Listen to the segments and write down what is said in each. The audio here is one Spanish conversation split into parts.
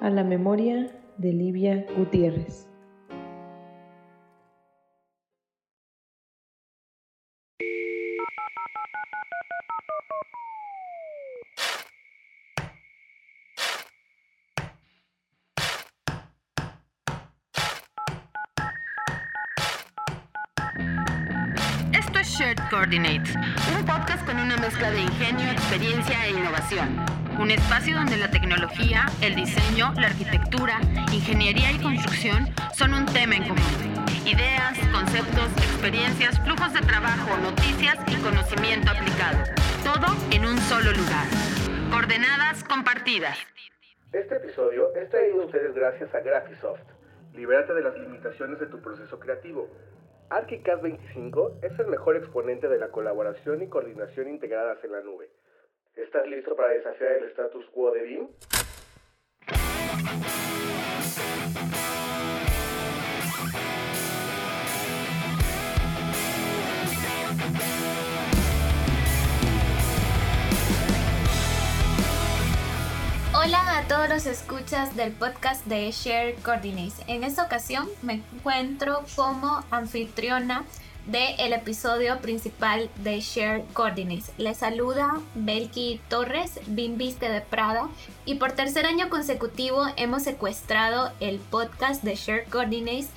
a la memoria de Livia Gutiérrez. Esto es Shared Coordinates, un podcast con una mezcla de ingenio, experiencia e innovación. Un espacio donde la tecnología, el diseño, la arquitectura, ingeniería y construcción son un tema en común. Ideas, conceptos, experiencias, flujos de trabajo, noticias y conocimiento aplicado. Todo en un solo lugar. Coordenadas compartidas. Este episodio es traído a ustedes gracias a Graphisoft. Libérate de las limitaciones de tu proceso creativo. ArchiCAD 25 es el mejor exponente de la colaboración y coordinación integradas en la nube. ¿Estás listo para desafiar el status quo de BIM? Hola a todos los escuchas del podcast de Share Coordinates. En esta ocasión me encuentro como anfitriona del episodio principal de Share Coordinates. Les saluda Belki Torres, Bimbiste de Prada, y por tercer año consecutivo hemos secuestrado el podcast de Share Coordinates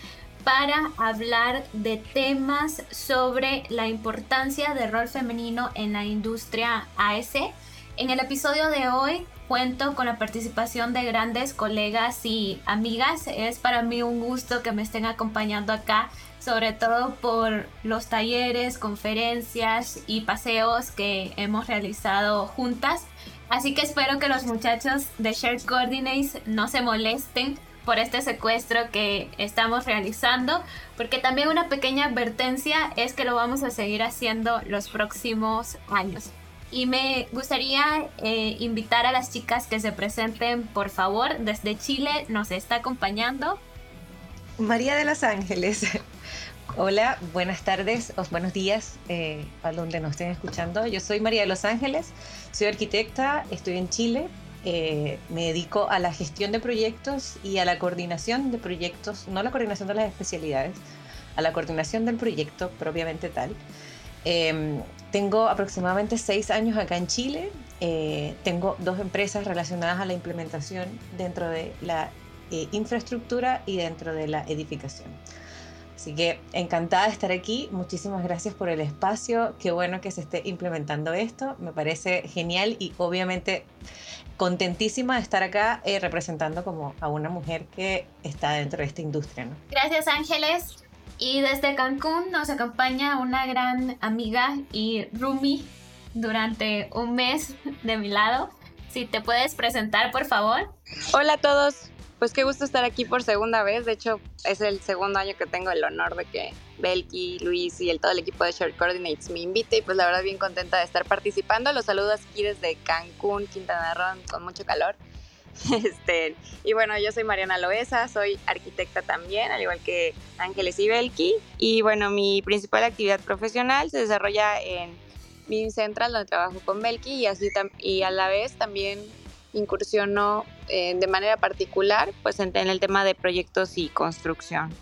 para hablar de temas sobre la importancia del rol femenino en la industria AS. En el episodio de hoy cuento con la participación de grandes colegas y amigas. Es para mí un gusto que me estén acompañando acá, sobre todo por los talleres, conferencias y paseos que hemos realizado juntas. Así que espero que los muchachos de Shared Coordinates no se molesten por este secuestro que estamos realizando, porque también una pequeña advertencia es que lo vamos a seguir haciendo los próximos años. Y me gustaría eh, invitar a las chicas que se presenten, por favor. Desde Chile nos está acompañando. María de los Ángeles. Hola, buenas tardes o buenos días eh, donde nos estén escuchando. Yo soy María de los Ángeles, soy arquitecta, estoy en Chile, eh, me dedico a la gestión de proyectos y a la coordinación de proyectos, no la coordinación de las especialidades, a la coordinación del proyecto propiamente tal. Em, tengo aproximadamente seis años acá en Chile. Eh, tengo dos empresas relacionadas a la implementación dentro de la eh, infraestructura y dentro de la edificación. Así que encantada de estar aquí. Muchísimas gracias por el espacio. Qué bueno que se esté implementando esto. Me parece genial y obviamente contentísima de estar acá eh, representando como a una mujer que está dentro de esta industria. ¿no? Gracias Ángeles. Y desde Cancún nos acompaña una gran amiga y Rumi durante un mes de mi lado. Si te puedes presentar, por favor. Hola a todos. Pues qué gusto estar aquí por segunda vez. De hecho, es el segundo año que tengo el honor de que Belki, Luis y el, todo el equipo de Short Coordinates me invite. Y pues la verdad bien contenta de estar participando. Los saludos aquí desde Cancún, Quintana Roo, con mucho calor. Este, y bueno, yo soy Mariana Loesa, soy arquitecta también, al igual que Ángeles y Belki. Y bueno, mi principal actividad profesional se desarrolla en BIM Central, donde trabajo con Belki, y, así y a la vez también incursiono eh, de manera particular pues en, en el tema de proyectos y construcción.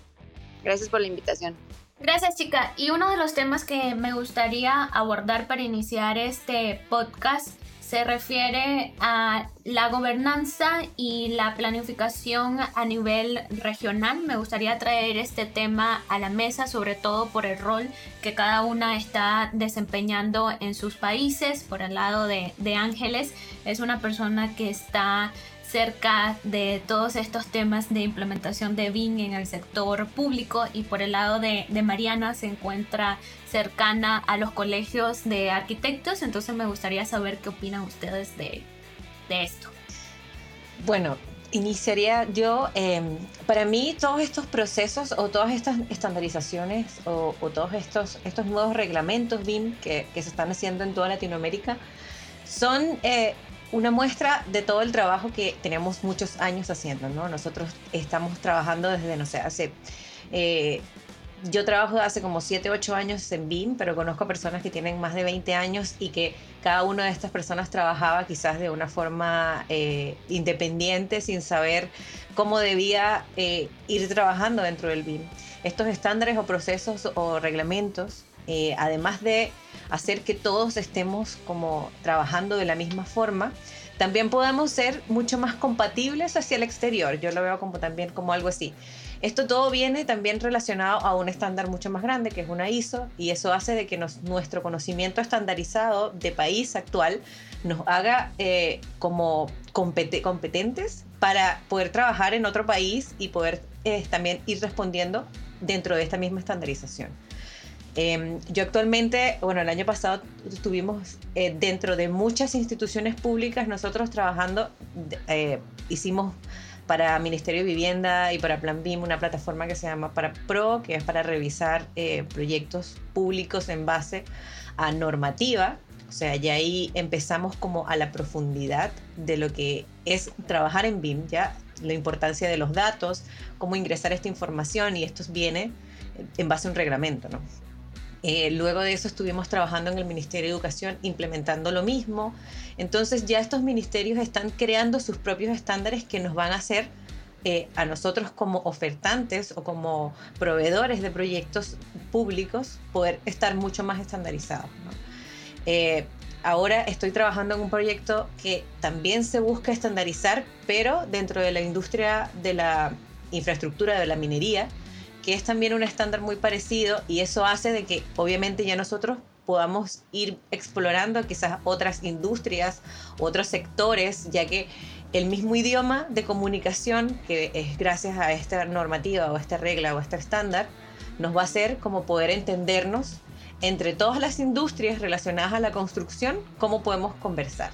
Gracias por la invitación. Gracias, chica. Y uno de los temas que me gustaría abordar para iniciar este podcast se refiere a la gobernanza y la planificación a nivel regional. Me gustaría traer este tema a la mesa, sobre todo por el rol que cada una está desempeñando en sus países. Por el lado de, de Ángeles, es una persona que está cerca de todos estos temas de implementación de BIM en el sector público y por el lado de, Mariana se encuentra cercana a los colegios de arquitectos, entonces me gustaría saber qué opinan ustedes de, esto. Bueno, iniciaría yo, eh, para mí todos estos procesos o todas estas estandarizaciones o, todos estos, estos nuevos reglamentos BIM que, que, se están haciendo en toda Latinoamérica son... Eh, una muestra de todo el trabajo que tenemos muchos años haciendo, ¿no? Nosotros estamos trabajando desde, no sé, hace eh, yo trabajo hace como 7, 8 años en BIM, pero conozco personas que tienen más de 20 años y que cada una de estas personas trabajaba quizás de una forma eh, independiente, sin saber cómo debía eh, ir trabajando dentro del BIM. Estos estándares o procesos o reglamentos, eh, además de hacer que todos estemos como trabajando de la misma forma, también podemos ser mucho más compatibles hacia el exterior. Yo lo veo como también como algo así. Esto todo viene también relacionado a un estándar mucho más grande, que es una ISO, y eso hace de que nuestro conocimiento estandarizado de país actual nos haga eh, como competentes para poder trabajar en otro país y poder eh, también ir respondiendo dentro de esta misma estandarización. Em, yo actualmente, bueno, el año pasado estuvimos eh, dentro de muchas instituciones públicas, nosotros trabajando, hicimos para Ministerio de Vivienda y para Plan BIM una plataforma que se llama Para Pro, que es para revisar eh, proyectos públicos en base a normativa. O sea, ya ahí empezamos como a la profundidad de lo que es trabajar en BIM, ya la importancia de los datos, cómo ingresar esta información y esto viene en base a un reglamento, ¿no? Eh, luego de eso estuvimos trabajando en el Ministerio de Educación implementando lo mismo. Entonces ya estos ministerios están creando sus propios estándares que nos van a hacer eh, a nosotros como ofertantes o como proveedores de proyectos públicos poder estar mucho más estandarizados. Eh, ahora estoy trabajando en un proyecto que también se busca estandarizar, pero dentro de la industria de la infraestructura de la minería que es también un estándar muy parecido y eso hace de que obviamente ya nosotros podamos ir explorando quizás otras industrias, otros sectores, ya que el mismo idioma de comunicación, que es gracias a esta normativa o esta regla o este estándar, nos va a hacer como poder entendernos entre todas las industrias relacionadas a la construcción, cómo podemos conversar.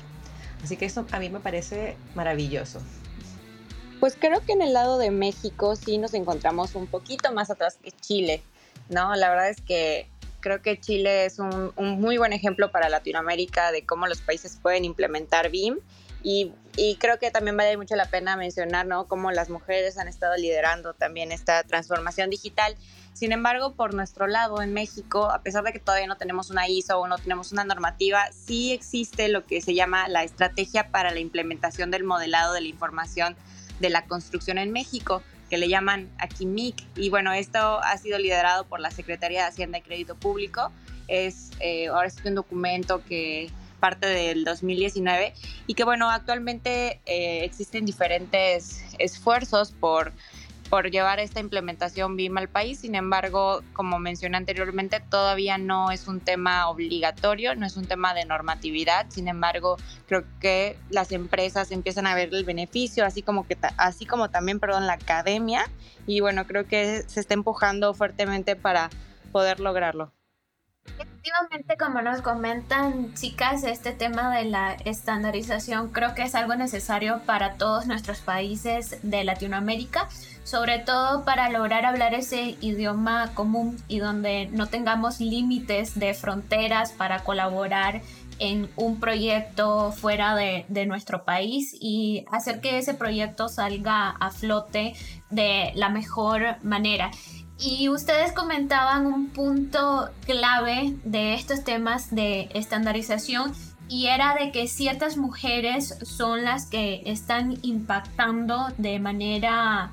Así que eso a mí me parece maravilloso. Pues creo que en el lado de México sí nos encontramos un poquito más atrás que Chile, ¿no? La verdad es que creo que Chile es un, muy buen ejemplo para Latinoamérica de cómo los países pueden implementar BIM y, y, creo que también vale mucho la pena mencionar, ¿no? Cómo las mujeres han estado liderando también esta transformación digital. Sin embargo, por nuestro lado, en México, a pesar de que todavía no tenemos una ISO o no tenemos una normativa, sí existe lo que se llama la estrategia para la implementación del modelado de la información de la construcción en México, que le llaman AQUIMIC. Y bueno, esto ha sido liderado por la Secretaría de Hacienda y Crédito Público. Es eh, ahora es un documento que parte del 2019 y que bueno, actualmente eh, existen diferentes esfuerzos por por llevar esta implementación BIM al país. Sin embargo, como mencioné anteriormente, todavía no es un tema obligatorio, no es un tema de normatividad. Sin embargo, creo que las empresas empiezan a ver el beneficio, así como que así como también, perdón, la academia y bueno, creo que se está empujando fuertemente para poder lograrlo. Efectivamente, como nos comentan chicas, este tema de la estandarización creo que es algo necesario para todos nuestros países de Latinoamérica, sobre todo para lograr hablar ese idioma común y donde no tengamos límites de fronteras para colaborar en un proyecto fuera de, de, nuestro país y hacer que ese proyecto salga a flote de la mejor manera. Y ustedes comentaban un punto clave de estos temas de estandarización y era de que ciertas mujeres son las que están impactando de manera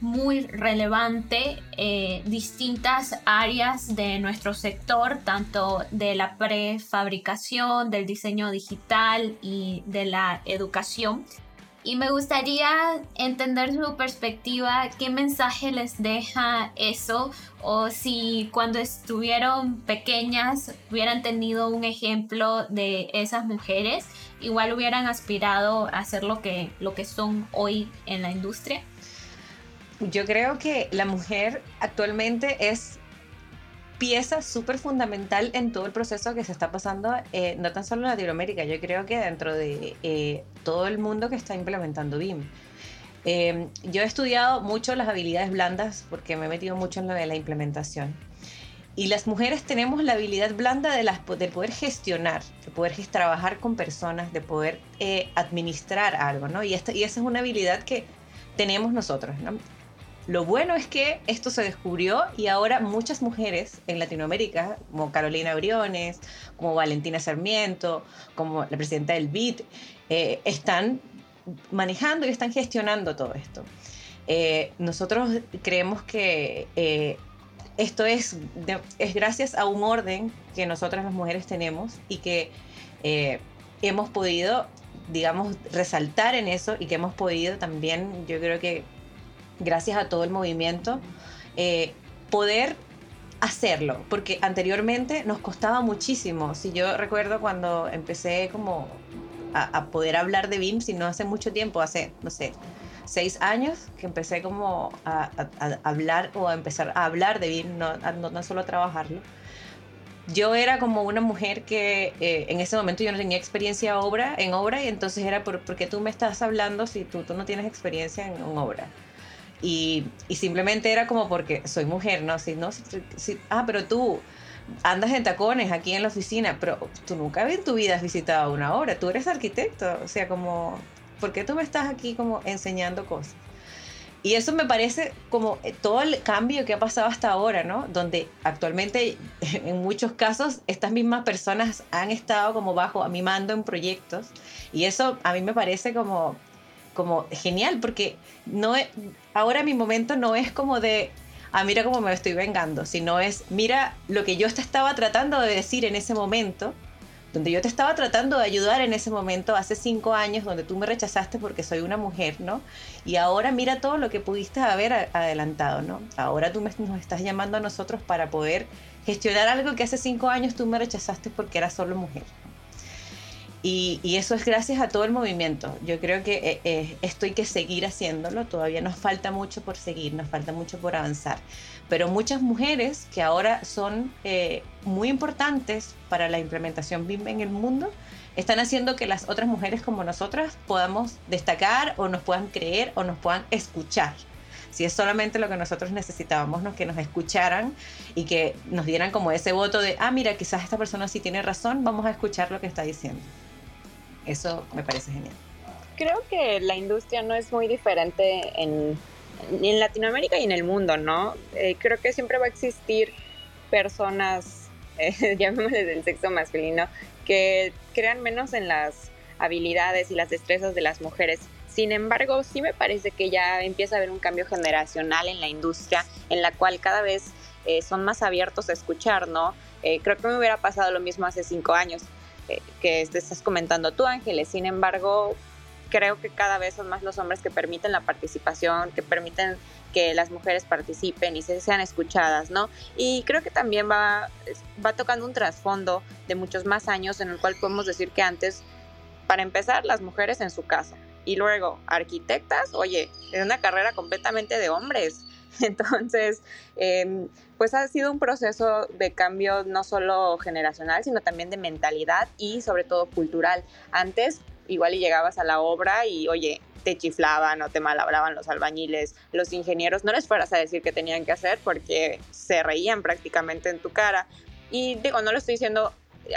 muy relevante eh, distintas áreas de nuestro sector, tanto de la prefabricación, del diseño digital y de la educación. Y me gustaría entender su perspectiva, qué mensaje les deja eso, o si cuando estuvieron pequeñas hubieran tenido un ejemplo de esas mujeres, igual hubieran aspirado a ser lo que, lo que son hoy en la industria. Yo creo que la mujer actualmente es pieza súper fundamental en todo el proceso que se está pasando, eh, no tan solo en Latinoamérica, yo creo que dentro de eh, todo el mundo que está implementando BIM. Eh, yo he estudiado mucho las habilidades blandas porque me he metido mucho en lo de la implementación. Y las mujeres tenemos la habilidad blanda de, las, de poder gestionar, de poder trabajar con personas, de poder administrar algo, ¿no? Y, esta, y esa es una habilidad que tenemos nosotros, ¿no? Lo bueno es que esto se descubrió y ahora muchas mujeres en Latinoamérica, como Carolina Briones, como Valentina Sarmiento, como la presidenta del BID, eh, están manejando y están gestionando todo esto. Eh, nosotros creemos que eh, esto es, es gracias a un orden que nosotras las mujeres tenemos y que hemos podido, digamos, resaltar en eso y que hemos podido también, yo creo que gracias a todo el movimiento, eh, poder hacerlo, porque anteriormente nos costaba muchísimo. Si yo recuerdo cuando empecé como a, poder hablar de BIM, si no hace mucho tiempo, hace, no sé, seis años que empecé como a, hablar o a empezar a hablar de BIM, no, no, solo a trabajarlo. Yo era como una mujer que eh, en ese momento yo no tenía experiencia obra, en obra y entonces era, ¿por, qué tú me estás hablando si tú, tú no tienes experiencia en obra? Y, simplemente era como porque soy mujer, ¿no? Si, no si, ah, pero tú andas en tacones aquí en la oficina, pero tú nunca en tu vida has visitado una obra, tú eres arquitecto, o sea, como, ¿por qué tú me estás aquí como enseñando cosas? Y eso me parece como eh, todo el cambio que ha pasado hasta ahora, ¿no? Donde actualmente en muchos casos estas mismas personas han estado como bajo a mi mando en proyectos y eso a mí me parece como como genial, porque no ahora mi momento no es como de, ah, mira cómo me estoy vengando, sino es, mira lo que yo te estaba tratando de decir en ese momento, donde yo te estaba tratando de ayudar en ese momento hace cinco años, donde tú me rechazaste porque soy una mujer, ¿no? Y ahora mira todo lo que pudiste haber adelantado, ¿no? Ahora tú nos estás llamando a nosotros para poder gestionar algo que hace cinco años tú me rechazaste porque era solo mujer. Y, eso es gracias a todo el movimiento. Yo creo que eh, eh, esto hay que seguir haciéndolo. Todavía nos falta mucho por seguir, nos falta mucho por avanzar. Pero muchas mujeres que ahora son eh, muy importantes para la implementación BIM en el mundo, están haciendo que las otras mujeres como nosotras podamos destacar o nos puedan creer o nos puedan escuchar. Si es solamente lo que nosotros necesitábamos, ¿no? que nos escucharan y que nos dieran como ese voto de, ah, mira, quizás esta persona sí tiene razón, vamos a escuchar lo que está diciendo. Eso me parece genial. Creo que la industria no es muy diferente en, en Latinoamérica y en el mundo, ¿no? Eh, creo que siempre va a existir personas, eh, llamémosle del sexo masculino, que crean menos en las habilidades y las destrezas de las mujeres. Sin embargo, sí me parece que ya empieza a haber un cambio generacional en la industria, en la cual cada vez eh, son más abiertos a escuchar, ¿no? Eh, creo que me hubiera pasado lo mismo hace cinco años que estás comentando tú, Ángeles. Sin embargo, creo que cada vez son más los hombres que permiten la participación, que permiten que las mujeres participen y se sean escuchadas, ¿no? Y creo que también va, va tocando un trasfondo de muchos más años en el cual podemos decir que antes, para empezar, las mujeres en su casa y luego arquitectas, oye, es una carrera completamente de hombres. Entonces, em, pues ha sido un proceso de cambio no solo generacional, sino también de mentalidad y sobre todo cultural. Antes, igual y llegabas a la obra y, oye, te chiflaban o te malabraban los albañiles, los ingenieros, no les fueras a decir qué tenían que hacer porque se reían prácticamente en tu cara. Y digo, no lo estoy diciendo,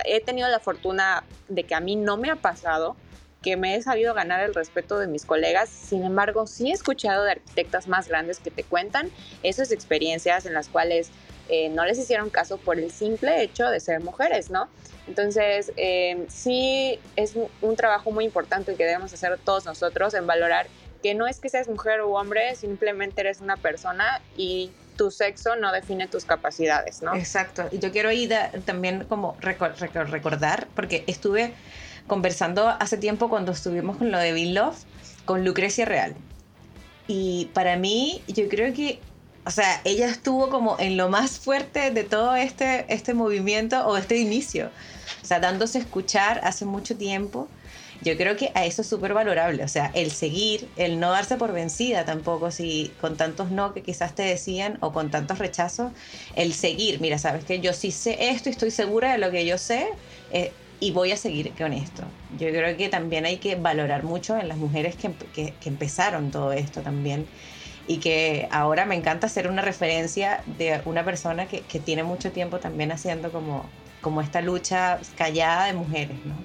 he tenido la fortuna de que a mí no me ha pasado, que me he sabido ganar el respeto de mis colegas. Sin embargo, sí he escuchado de arquitectas más grandes que te cuentan esas experiencias en las cuales eh, no les hicieron caso por el simple hecho de ser mujeres, ¿no? Entonces, eh, sí es un trabajo muy importante que debemos hacer todos nosotros en valorar que no es que seas mujer u hombre, simplemente eres una persona y tu sexo no define tus capacidades, ¿no? Exacto. Y yo quiero ir también como recordar, porque estuve conversando hace tiempo cuando estuvimos con lo de Bill Love, con Lucrecia Real. Y para mí, yo creo que, o sea, ella estuvo como en lo más fuerte de todo este, este movimiento o este inicio. O sea, dándose a escuchar hace mucho tiempo. Yo creo que a eso es súper valorable, o sea, el seguir, el no darse por vencida tampoco, si con tantos no que quizás te decían o con tantos rechazos, el seguir, mira, sabes que yo sí sé esto y estoy segura de lo que yo sé, eh, y voy a seguir con esto. Yo creo que también hay que valorar mucho en las mujeres que, que, empezaron todo esto también y que ahora me encanta ser una referencia de una persona que, que, tiene mucho tiempo también haciendo como, como esta lucha callada de mujeres, ¿no?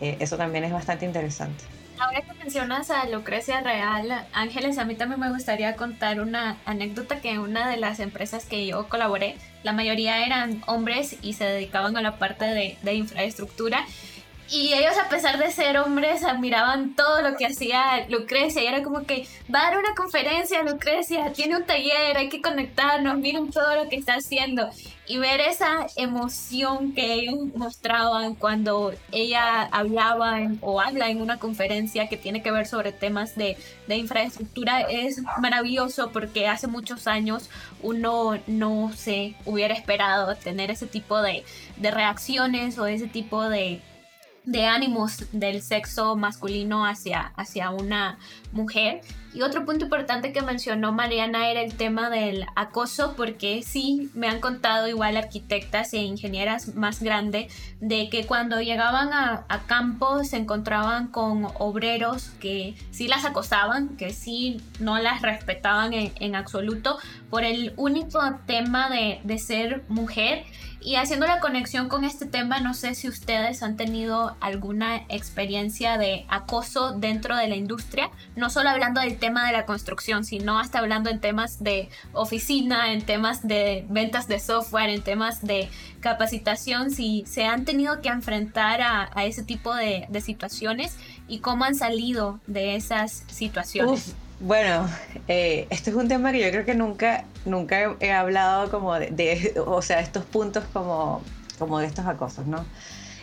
Eh, eso también es bastante interesante. Ahora que mencionas a Lucrecia Real, Ángeles, a mí también me gustaría contar una anécdota que una de las empresas que yo colaboré, la mayoría eran hombres y se dedicaban a la parte de, de infraestructura. Y ellos, a pesar de ser hombres, admiraban todo lo que hacía Lucrecia. Y era como que va a dar una conferencia, Lucrecia, tiene un taller, hay que conectarnos, miren todo lo que está haciendo. Y ver esa emoción que ellos mostraban cuando ella hablaba o habla en una conferencia que tiene que ver sobre temas de, de infraestructura es maravilloso porque hace muchos años uno no se hubiera esperado tener ese tipo de, de reacciones o ese tipo de de ánimos del sexo masculino hacia, hacia una mujer. Y otro punto importante que mencionó Mariana era el tema del acoso, porque sí me han contado igual arquitectas e ingenieras más grandes de que cuando llegaban a, a campo se encontraban con obreros que sí las acosaban, que sí no las respetaban en, en absoluto por el único tema de, de ser mujer y haciendo la conexión con este tema, no sé si ustedes han tenido alguna experiencia de acoso dentro de la industria, no solo hablando del tema de la construcción, sino hasta hablando en temas de oficina, en temas de ventas de software, en temas de capacitación, si se han tenido que enfrentar a, ese tipo de, de, situaciones y cómo han salido de esas situaciones. Bueno, eh, este es un tema que yo creo que nunca, nunca he hablado como de, de, o sea, estos puntos como, como de estos acosos, ¿no?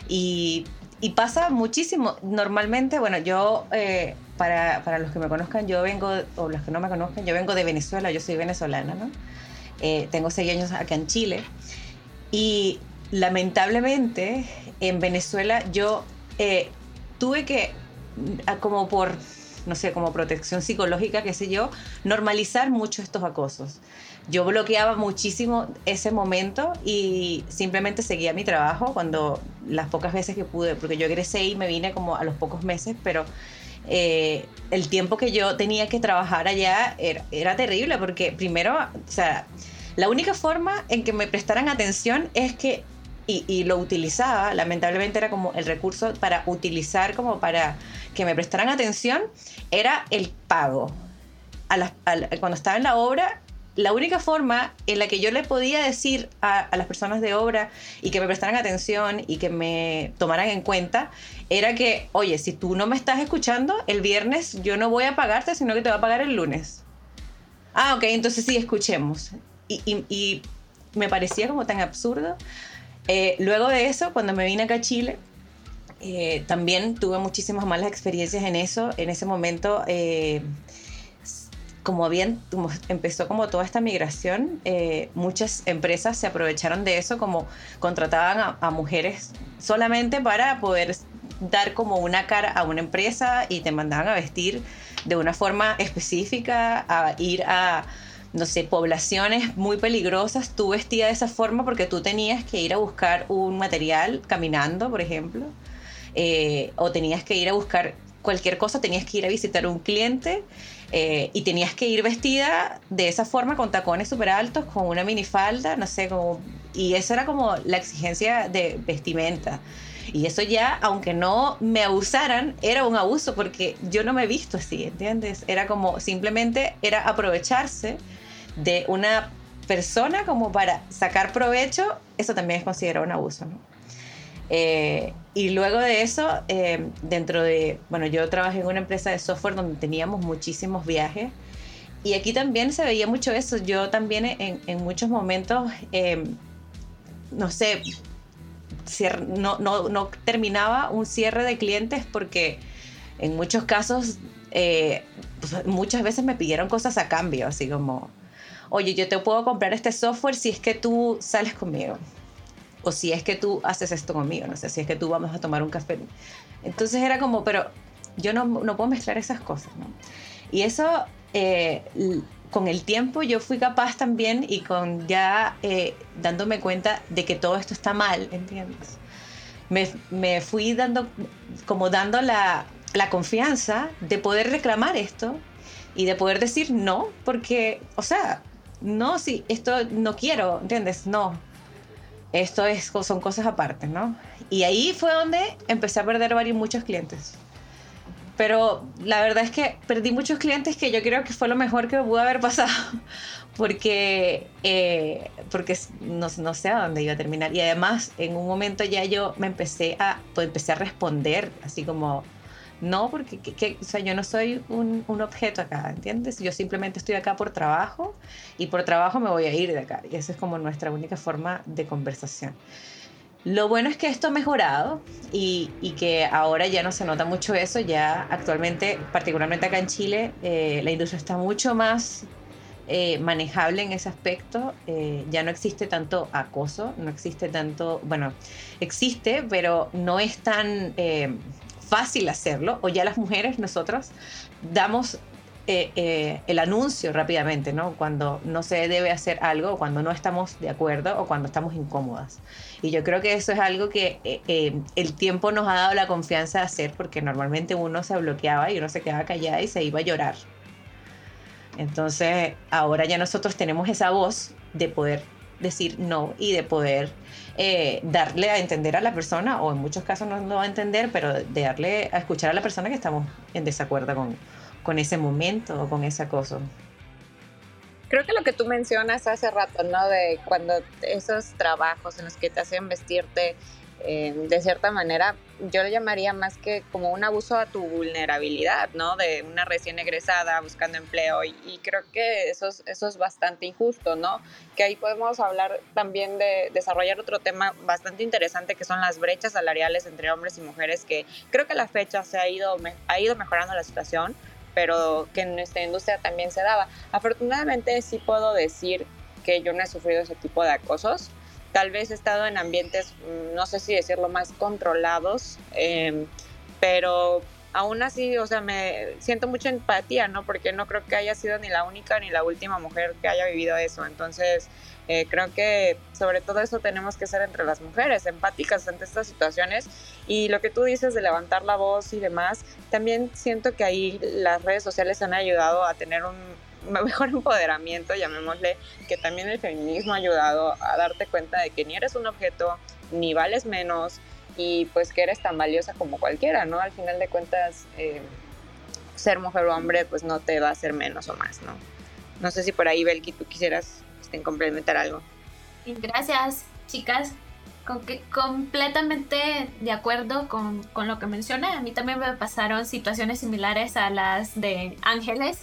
Y, y pasa muchísimo. Normalmente, bueno, yo, eh, para, para, los que me conozcan, yo vengo, o los que no me conozcan, yo vengo de Venezuela, yo soy venezolana, ¿no? Eh, tengo seis años acá en Chile. Y lamentablemente, en Venezuela yo eh, tuve que, como por no sé, como protección psicológica, qué sé yo, normalizar mucho estos acosos. Yo bloqueaba muchísimo ese momento y simplemente seguía mi trabajo cuando las pocas veces que pude, porque yo egresé y me vine como a los pocos meses, pero eh, el tiempo que yo tenía que trabajar allá era, era terrible, porque primero, o sea, la única forma en que me prestaran atención es que y, y, lo utilizaba, lamentablemente era como el recurso para utilizar, como para que me prestaran atención, era el pago. A la, a la, cuando estaba en la obra, la única forma en la que yo le podía decir a, a, las personas de obra y que me prestaran atención y que me tomaran en cuenta era que, oye, si tú no me estás escuchando, el viernes yo no voy a pagarte, sino que te voy a pagar el lunes. Ah, ok, entonces sí, escuchemos. Y, y, y me parecía como tan absurdo eh, luego de eso, cuando me vine acá a Chile, eh, también tuve muchísimas malas experiencias en eso. En ese momento, eh, como bien empezó como toda esta migración, muchas empresas se aprovecharon de eso, como contrataban a, a, mujeres solamente para poder dar como una cara a una empresa y te mandaban a vestir de una forma específica, a ir a no sé, poblaciones muy peligrosas, tú vestías de esa forma porque tú tenías que ir a buscar un material caminando, por ejemplo, eh, o tenías que ir a buscar cualquier cosa, tenías que ir a visitar un cliente eh, y tenías que ir vestida de esa forma con tacones súper altos, con una minifalda, no sé, como... Y esa era como la exigencia de vestimenta. Y eso ya, aunque no me abusaran, era un abuso porque yo no me he visto así, ¿entiendes? Era como simplemente era aprovecharse de una persona como para sacar provecho, eso también es considerado un abuso, ¿no? Eh, y luego de eso, eh, dentro de, bueno, yo trabajé en una empresa de software donde teníamos muchísimos viajes y aquí también se veía mucho eso. Yo también en, muchos momentos, eh, no sé, no, no, no, terminaba un cierre de clientes porque en muchos casos, eh, pues, muchas veces me pidieron cosas a cambio, así como, oye, yo te puedo comprar este software si es que tú sales conmigo. O si es que tú haces esto conmigo, no sé, si es que tú vamos a tomar un café. Entonces era como, pero yo no, no puedo mezclar esas cosas, ¿no? Y eso, eh, con el tiempo yo fui capaz también y con ya eh, dándome cuenta de que todo esto está mal, ¿entiendes? Me, me fui dando, como dando la, la confianza de poder reclamar esto y de poder decir no, porque, o sea, no, sí, esto no quiero, ¿entiendes? No. Esto es, son cosas aparte, ¿no? Y ahí fue donde empecé a perder varios, muchos clientes. pero la verdad es que perdí muchos clientes que yo creo que fue lo mejor que me pudo haber pasado, porque, eh, porque no, no, sé a dónde iba a terminar. Y además, en un momento ya yo me empecé a, pues empecé a responder, así como, no, porque que, o sea, yo no soy un, objeto acá, ¿entiendes? Yo simplemente estoy acá por trabajo y por trabajo me voy a ir de acá. Y esa es como nuestra única forma de conversación. Lo bueno es que esto ha mejorado y, y, que ahora ya no se nota mucho eso, ya actualmente, particularmente acá en Chile, eh, la industria está mucho más eh, manejable en ese aspecto, eh, ya no existe tanto acoso, no existe tanto, bueno, existe, pero no es tan fácil hacerlo, o ya las mujeres, nosotros, damos eh, eh, el anuncio rápidamente, ¿no? Cuando no se debe hacer algo, cuando no estamos de acuerdo, o cuando estamos incómodas. Y yo creo que eso es algo que eh, el tiempo nos ha dado la confianza de hacer, porque normalmente uno se bloqueaba y uno se quedaba callada y se iba a llorar. Entonces, ahora ya nosotros tenemos esa voz de poder decir no y de poder darle a entender a la persona, o en muchos casos no lo va a entender, pero de darle a escuchar a la persona que estamos en desacuerdo con, con ese momento o con ese acoso. Creo que lo que tú mencionas hace rato, ¿no? De cuando esos trabajos en los que te hacen vestirte eh, de cierta manera, yo lo llamaría más que como un abuso a tu vulnerabilidad, ¿no? De una recién egresada buscando empleo y, y, creo que eso es, eso es bastante injusto, ¿no? Que ahí podemos hablar también de desarrollar otro tema bastante interesante que son las brechas salariales entre hombres y mujeres que creo que a la fecha se ha ido, ha ido mejorando la situación, pero que en nuestra industria también se daba. Afortunadamente sí puedo decir que yo no he sufrido ese tipo de acosos. Tal vez he estado en ambientes, mm, no sé si decirlo, más controlados, em, pero aún así, o sea, me siento mucha empatía, ¿no? Porque no creo que haya sido ni la única ni la última mujer que haya vivido eso. Entonces, eh, creo que sobre todo eso tenemos que ser entre las mujeres, empáticas ante estas situaciones. Y lo que tú dices de levantar la voz y demás, también siento que ahí las redes sociales han ayudado a tener un mejor empoderamiento, llamémosle, que también el feminismo ha ayudado a darte cuenta de que ni eres un objeto, ni vales menos, y pues que eres tan valiosa como cualquiera, ¿no? Al final de cuentas, eh, ser mujer o hombre pues no te va a hacer menos o más, ¿no? No sé si por ahí, Belki, tú quisieras este, complementar algo. Gracias, chicas. Completamente de acuerdo con, con lo que menciona. A mí también me pasaron situaciones similares a las de Ángeles.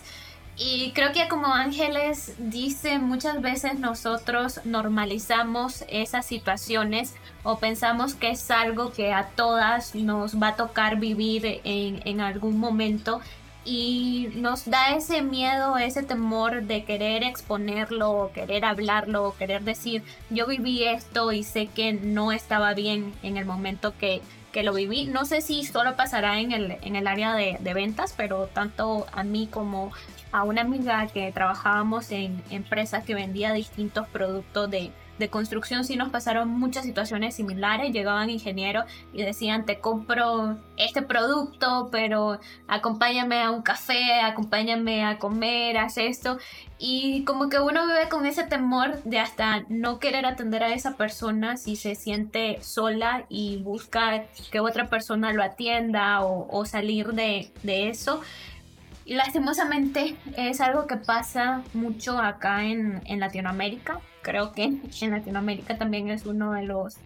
Y creo que como Ángeles dice, muchas veces nosotros normalizamos esas situaciones o pensamos que es algo que a todas nos va a tocar vivir en, en algún momento y nos da ese miedo, ese temor de querer exponerlo, querer hablarlo, o querer decir, yo viví esto y sé que no estaba bien en el momento que, que lo viví. No sé si solo pasará en el, en el área de, de, ventas, pero tanto a mí como a una amiga que trabajábamos en empresas que vendía distintos productos de, de construcción sí nos pasaron muchas situaciones similares. Llegaban ingenieros y decían, te compro este producto, pero acompáñame a un café, acompáñame a comer, haz esto. Y como que uno vive con ese temor de hasta no querer atender a esa persona si se siente sola y busca que otra persona lo atienda o, salir de, de eso lastimosamente es algo que pasa mucho acá en, en, Latinoamérica. Creo que en Latinoamérica también es uno de los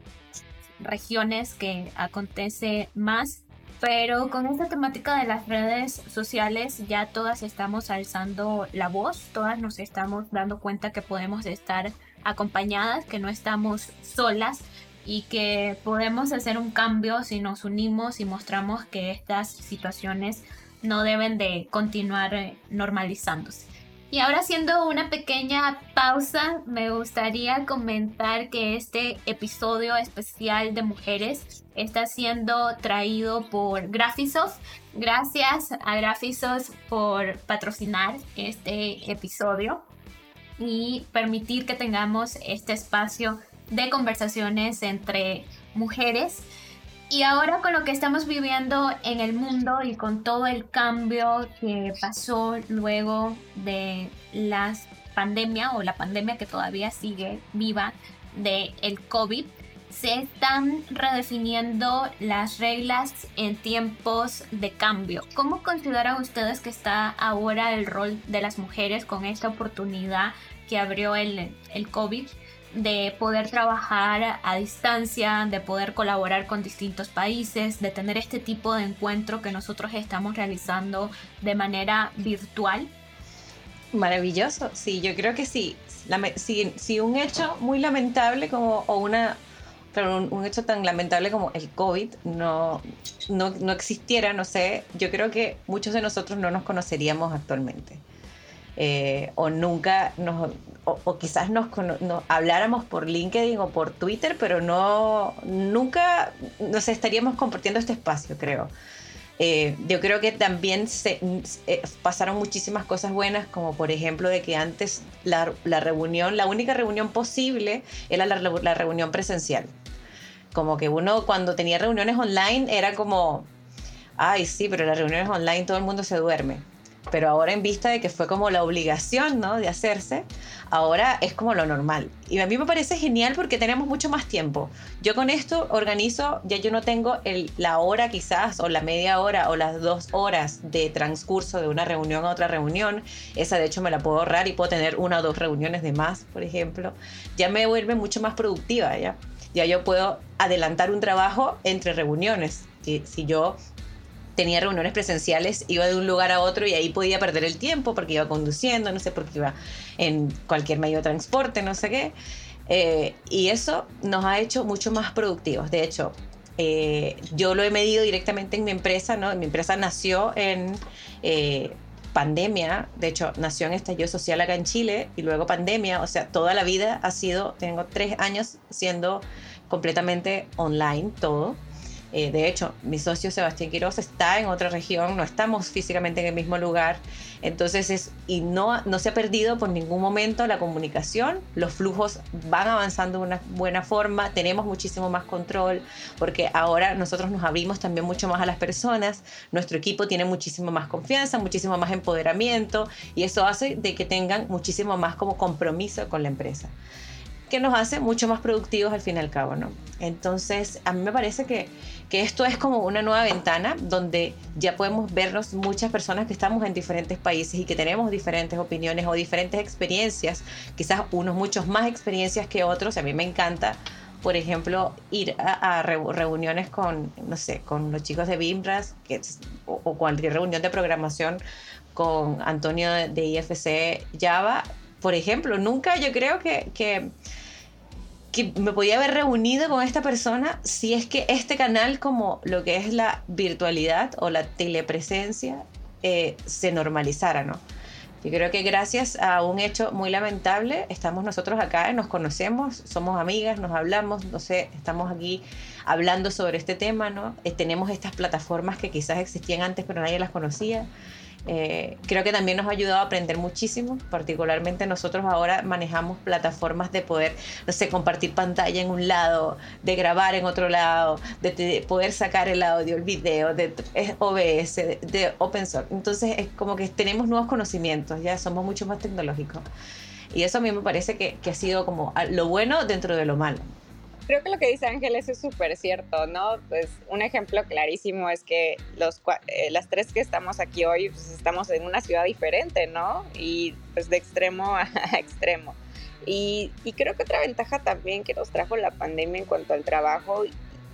regiones que acontece más. Pero con esta temática de las redes sociales ya todas estamos alzando la voz, todas nos estamos dando cuenta que podemos estar acompañadas, que no estamos solas y que podemos hacer un cambio si nos unimos y mostramos que estas situaciones no deben de continuar eh, normalizándose. Y ahora haciendo una pequeña pausa, me gustaría comentar que este episodio especial de mujeres está siendo traído por Graphisoft. Gracias a Graphisoft por patrocinar este episodio y permitir que tengamos este espacio de conversaciones entre mujeres y ahora con lo que estamos viviendo en el mundo y con todo el cambio que pasó luego de la pandemia o la pandemia que todavía sigue viva de el COVID, se están redefiniendo las reglas en tiempos de cambio. ¿Cómo consideran ustedes que está ahora el rol de las mujeres con esta oportunidad que abrió el, el COVID? De poder trabajar a distancia, de poder colaborar con distintos países, de tener este tipo de encuentro que nosotros estamos realizando de manera virtual. Maravilloso, sí, yo creo que sí. Si, un hecho muy lamentable como, o una, un, hecho tan lamentable como el COVID no, no, no, existiera, no sé, yo creo que muchos de nosotros no nos conoceríamos actualmente. Eh, o nunca nos, o, quizás nos, habláramos por LinkedIn o por Twitter, pero no, nunca nos estaríamos compartiendo este espacio, creo. Eh, yo creo que también se, eh, pasaron muchísimas cosas buenas, como por ejemplo de que antes la, la reunión, la única reunión posible era la, la, reunión presencial. Como que uno cuando tenía reuniones online era como, ay sí, pero las reuniones online todo el mundo se duerme pero ahora en vista de que fue como la obligación, ¿no? De hacerse, ahora es como lo normal. Y a mí me parece genial porque tenemos mucho más tiempo. Yo con esto organizo, ya yo no tengo la hora quizás, o la media hora, o las dos horas de transcurso de una reunión a otra reunión. Esa de hecho me la puedo ahorrar y puedo tener una o dos reuniones de más, por ejemplo. Ya me vuelve mucho más productiva, ¿ya? Ya yo puedo adelantar un trabajo entre reuniones. Si, si yo tenía reuniones presenciales, iba de un lugar a otro y ahí podía perder el tiempo porque iba conduciendo, no sé, porque iba en cualquier medio de transporte, no sé qué. Eh, y eso nos ha hecho mucho más productivos. De hecho, eh, yo lo he medido directamente en mi empresa, ¿no? Mi empresa nació en eh, pandemia, de hecho, nació en estallido social acá en Chile y luego pandemia, o sea, toda la vida ha sido, tengo tres años siendo completamente online todo. Eh, de hecho, mi socio Sebastián Quiroz está en otra región, no estamos físicamente en el mismo lugar, entonces es, y no, no se ha perdido por ningún momento la comunicación, los flujos van avanzando de una buena forma, tenemos muchísimo más control, porque ahora nosotros nos abrimos también mucho más a las personas, nuestro equipo tiene muchísimo más confianza, muchísimo más empoderamiento, y eso hace de que tengan muchísimo más como compromiso con la empresa que nos hace mucho más productivos al fin y al cabo, ¿no? Entonces, a mí me parece que, que esto es como una nueva ventana donde ya podemos vernos muchas personas que estamos en diferentes países y que tenemos diferentes opiniones o diferentes experiencias, quizás unos muchos más experiencias que otros. A mí me encanta, por ejemplo, ir a, reuniones con, no sé, con los chicos de Bimbras que o, cualquier reunión de programación con Antonio de IFC Java. Por ejemplo, nunca yo creo que, que que me podía haber reunido con esta persona si es que este canal como lo que es la virtualidad o la telepresencia eh, se normalizara, ¿no? Yo creo que gracias a un hecho muy lamentable estamos nosotros acá, nos conocemos, somos amigas, nos hablamos, no sé, estamos aquí hablando sobre este tema, ¿no? Eh, tenemos estas plataformas que quizás existían antes pero nadie las conocía. Eh, creo que también nos ha ayudado a aprender muchísimo, particularmente nosotros ahora manejamos plataformas de poder, no sé, compartir pantalla en un lado, de grabar en otro lado, de, poder sacar el audio, el video, de, OBS, de, open source. Entonces es como que tenemos nuevos conocimientos, ya somos mucho más tecnológicos. Y eso a mí me parece que, que ha sido como lo bueno dentro de lo malo creo que lo que dice Ángeles es súper cierto, ¿no? Pues un ejemplo clarísimo es que los, eh, las tres que estamos aquí hoy, pues estamos en una ciudad diferente, ¿no? Y pues de extremo a extremo. Y, y, creo que otra ventaja también que nos trajo la pandemia en cuanto al trabajo,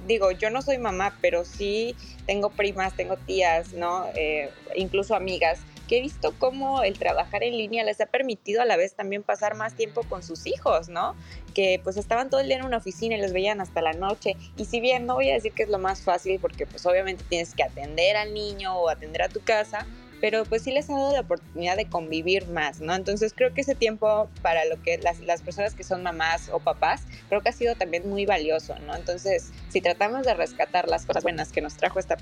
digo, yo no soy mamá, pero sí tengo primas, tengo tías, ¿no? Eh, incluso amigas que he visto cómo el trabajar en línea les ha permitido a la vez también pasar más tiempo con sus hijos, ¿no? Que pues estaban todo el día en una oficina y los veían hasta la noche. Y si bien no voy a decir que es lo más fácil, porque pues obviamente tienes que atender al niño o atender a tu casa, pero pues sí les ha dado la oportunidad de convivir más, ¿no? Entonces creo que ese tiempo para lo que las, las, personas que son mamás o papás, creo que ha sido también muy valioso, ¿no? Entonces, si tratamos de rescatar las cosas buenas que nos trajo esta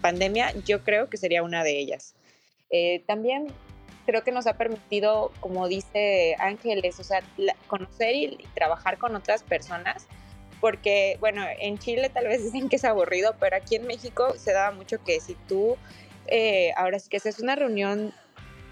pandemia, yo creo que sería una de ellas. Eh, también creo que nos ha permitido, como dice Ángeles, o sea, conocer y, trabajar con otras personas, porque, bueno, en Chile tal vez dicen que es aburrido, pero aquí en México se daba mucho que si tú, eh, ahora sí que haces una reunión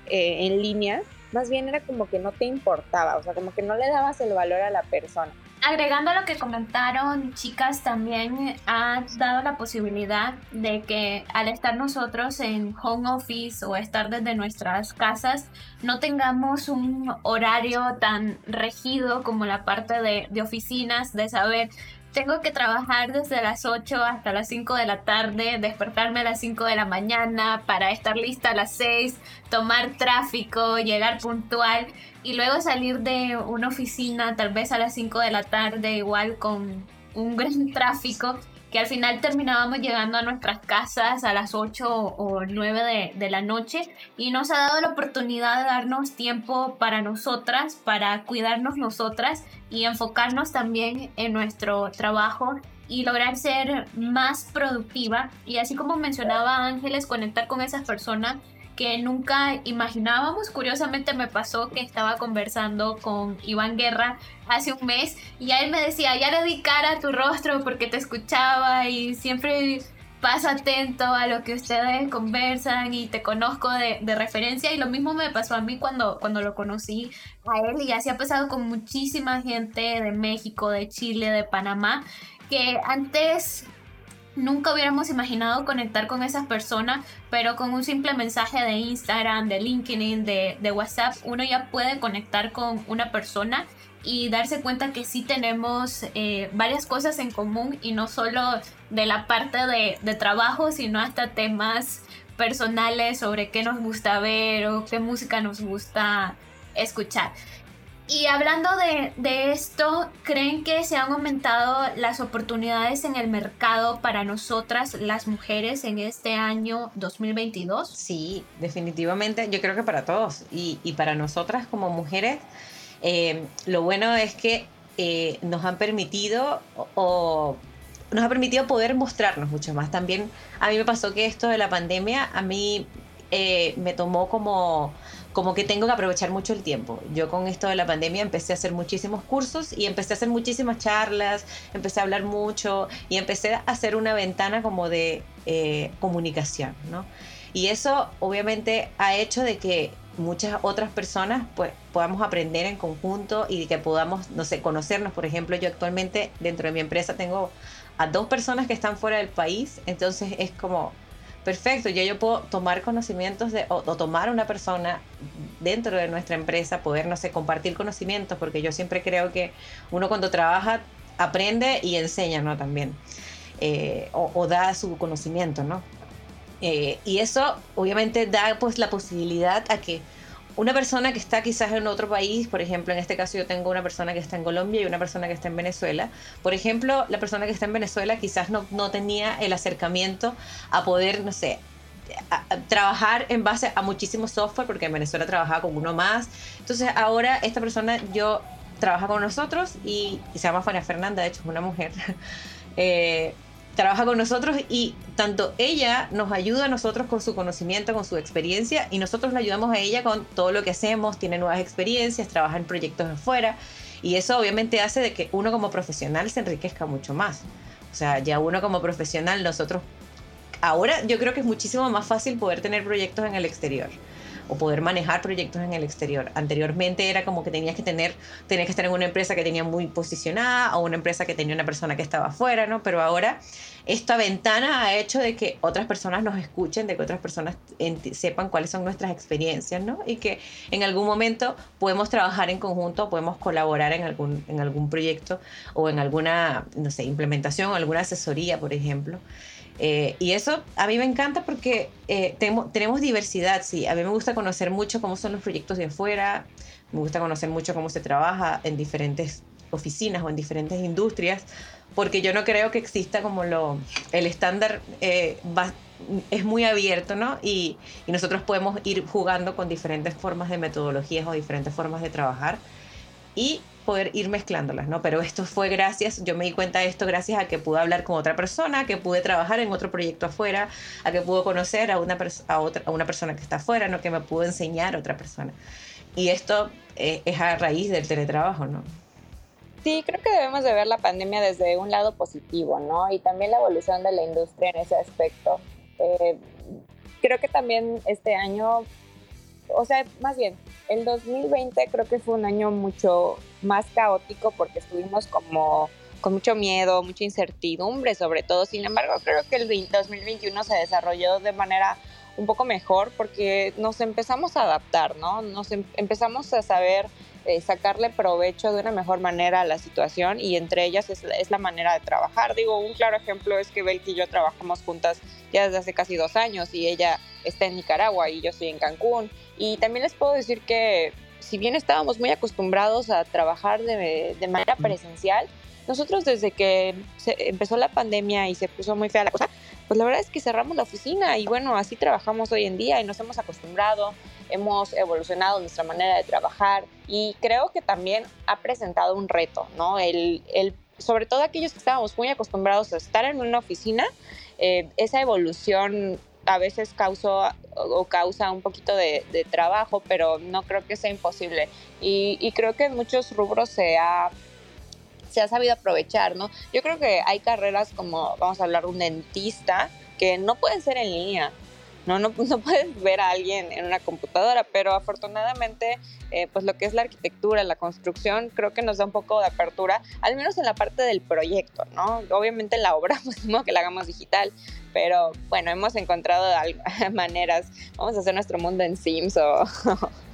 eh, en línea, más bien era como que no te importaba, o sea, como que no le dabas el valor a la persona. Agregando a lo que comentaron, chicas, también ha dado la posibilidad de que al estar nosotros en home office o estar desde nuestras casas, no tengamos un horario tan regido como la parte de, de oficinas, de saber tengo que trabajar desde las 8 hasta las 5 de la tarde, despertarme a las 5 de la mañana para estar lista a las 6, tomar tráfico, llegar puntual y luego salir de una oficina tal vez a las 5 de la tarde igual con un gran tráfico que al final terminábamos llegando a nuestras casas a las 8 o 9 de, de, la noche y nos ha dado la oportunidad de darnos tiempo para nosotras, para cuidarnos nosotras y enfocarnos también en nuestro trabajo y lograr ser más productiva. Y así como mencionaba Ángeles, conectar con esas personas que nunca imaginábamos. Curiosamente me pasó que estaba conversando con Iván Guerra hace un mes y él me decía, ya le cara a tu rostro porque te escuchaba y siempre pasa atento a lo que ustedes conversan y te conozco de, de, referencia y lo mismo me pasó a mí cuando, cuando lo conocí a él y así ha pasado con muchísima gente de México, de Chile, de Panamá que antes nunca hubiéramos imaginado conectar con esas personas, pero con un simple mensaje de Instagram, de LinkedIn, de, WhatsApp, uno ya puede conectar con una persona y darse cuenta que sí tenemos eh, varias cosas en común y no solo de la parte de, de trabajo, sino hasta temas personales sobre qué nos gusta ver o qué música nos gusta escuchar. Y hablando de, esto, ¿creen que se han aumentado las oportunidades en el mercado para nosotras, las mujeres, en este año 2022? Sí, definitivamente. Yo creo que para todos. Y, para nosotras como mujeres, eh, lo bueno es que eh, nos han permitido o, nos ha permitido poder mostrarnos mucho más. También a mí me pasó que esto de la pandemia a mí eh, me tomó como como que tengo que aprovechar mucho el tiempo. Yo con esto de la pandemia empecé a hacer muchísimos cursos y empecé a hacer muchísimas charlas, empecé a hablar mucho y empecé a hacer una ventana como de eh, comunicación, ¿no? Y eso obviamente ha hecho de que muchas otras personas pues podamos aprender en conjunto y que podamos, no sé, conocernos. Por ejemplo, yo actualmente dentro de mi empresa tengo a dos personas que están fuera del país, entonces es como perfecto, ya yo puedo tomar conocimientos de, o, tomar una persona dentro de nuestra empresa, poder, no sé, compartir conocimientos, porque yo siempre creo que uno cuando trabaja aprende y enseña, ¿no? También, eh, o, da su conocimiento, ¿no? Eh, y eso obviamente da pues la posibilidad a que una persona que está quizás en otro país, por ejemplo, en este caso yo tengo una persona que está en Colombia y una persona que está en Venezuela. Por ejemplo, la persona que está en Venezuela quizás no, no tenía el acercamiento a poder, no sé, trabajar en base a muchísimo software, porque en Venezuela trabajaba con uno más. Entonces ahora esta persona yo trabaja con nosotros y, se llama Fania Fernanda, de hecho es una mujer. eh, trabaja con nosotros y tanto ella nos ayuda a nosotros con su conocimiento, con su experiencia y nosotros le ayudamos a ella con todo lo que hacemos, tiene nuevas experiencias, trabaja en proyectos afuera y eso obviamente hace de que uno como profesional se enriquezca mucho más. O sea, ya uno como profesional, nosotros, ahora yo creo que es muchísimo más fácil poder tener proyectos en el exterior o poder manejar proyectos en el exterior. Anteriormente era como que tenías que tener, tenías que estar en una empresa que tenía muy posicionada o una empresa que tenía una persona que estaba afuera, ¿no? Pero ahora esta ventana ha hecho de que otras personas nos escuchen, de que otras personas sepan cuáles son nuestras experiencias, ¿no? Y que en algún momento podemos trabajar en conjunto, podemos colaborar en algún, en algún proyecto o en alguna, no sé, implementación alguna asesoría, por ejemplo. Eh, y eso a mí me encanta porque eh, tenemos, tenemos diversidad, sí. A mí me gusta conocer mucho cómo son los proyectos de afuera, me gusta conocer mucho cómo se trabaja en diferentes oficinas o en diferentes industrias, porque yo no creo que exista como lo, el estándar eh, es muy abierto, ¿no? Y, y, nosotros podemos ir jugando con diferentes formas de metodologías o diferentes formas de trabajar. Y poder ir mezclándolas, ¿no? Pero esto fue gracias, yo me di cuenta de esto gracias a que pude hablar con otra persona, que pude trabajar en otro proyecto afuera, a que pude conocer a una, a otra, a una persona que está afuera, ¿no? Que me pudo enseñar a otra persona. Y esto eh, es a raíz del teletrabajo, ¿no? Sí, creo que debemos de ver la pandemia desde un lado positivo, ¿no? Y también la evolución de la industria en ese aspecto. Eh, creo que también este año, o sea, más bien, el 2020 creo que fue un año mucho más caótico porque estuvimos como con mucho miedo, mucha incertidumbre sobre todo. Sin embargo, creo que el 2021 se desarrolló de manera un poco mejor porque nos empezamos a adaptar, ¿no? Nos em, empezamos a saber eh, sacarle provecho de una mejor manera a la situación y entre ellas es, es, la manera de trabajar. Digo, un claro ejemplo es que Belki y yo trabajamos juntas ya desde hace casi dos años y ella está en Nicaragua y yo estoy en Cancún. Y también les puedo decir que si bien estábamos muy acostumbrados a trabajar de, de manera presencial, nosotros desde que empezó la pandemia y se puso muy fea la cosa, pues la verdad es que cerramos la oficina y bueno, así trabajamos hoy en día y nos hemos acostumbrado, hemos evolucionado nuestra manera de trabajar y creo que también ha presentado un reto, ¿no? El, el sobre todo aquellos que estábamos muy acostumbrados a estar en una oficina, eh, esa evolución a veces causó o causa un poquito de, trabajo, pero no creo que sea imposible. Y, y creo que en muchos rubros se ha se ha sabido aprovechar, ¿no? Yo creo que hay carreras como, vamos a hablar, un dentista, que no pueden ser en línea. No, no, no puedes ver a alguien en una computadora, pero afortunadamente, eh, pues lo que es la arquitectura, la construcción, creo que nos da un poco de apertura, al menos en la parte del proyecto, ¿no? Obviamente en la obra, pues no que la hagamos digital, pero bueno, hemos encontrado maneras, vamos a hacer nuestro mundo en Sims o,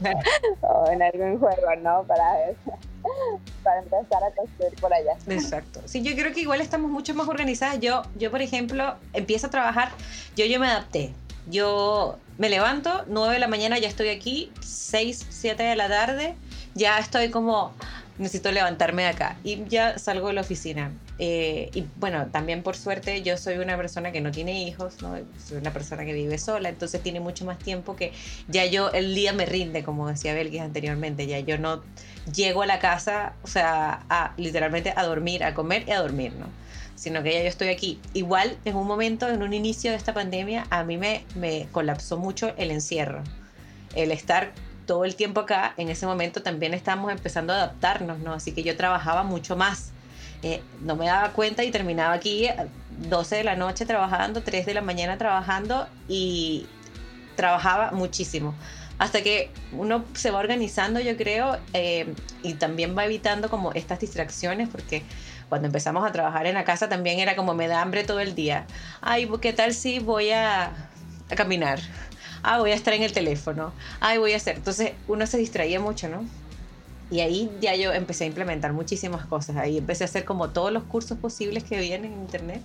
en algún juego, ¿no? Para para empezar a construir por allá. Exacto. Sí, yo creo que igual estamos mucho más organizadas. Yo, yo por ejemplo, empiezo a trabajar, yo, yo me adapté. Yo me levanto, 9 de la mañana ya estoy aquí, 6, 7 de la tarde, ya estoy como, necesito levantarme de acá y ya salgo de la oficina. Eh, y bueno, también por suerte yo soy una persona que no tiene hijos, ¿no? soy una persona que vive sola, entonces tiene mucho más tiempo que ya yo, el día me rinde, como decía Belkis anteriormente, ya yo no llego a la casa, o sea, a, literalmente a dormir, a comer y a dormir, ¿no? Sino que ya yo estoy aquí. Igual en un momento, en un inicio de esta pandemia, a mí me, me colapsó mucho el encierro, el estar todo el tiempo acá, en ese momento también estábamos empezando a adaptarnos, ¿no? Así que yo trabajaba mucho más. Eh, no me daba cuenta y terminaba aquí 12 de la noche trabajando, 3 de la mañana trabajando y trabajaba muchísimo. Hasta que uno se va organizando, yo creo, eh, y también va evitando como estas distracciones, porque cuando empezamos a trabajar en la casa también era como me da hambre todo el día. Ay, ¿qué tal si voy a, a caminar? ah, voy a estar en el teléfono, ay, voy a hacer. Entonces uno se distraía mucho, ¿no? Y ahí ya yo empecé a implementar muchísimas cosas. Ahí empecé a hacer como todos los cursos posibles que habían en internet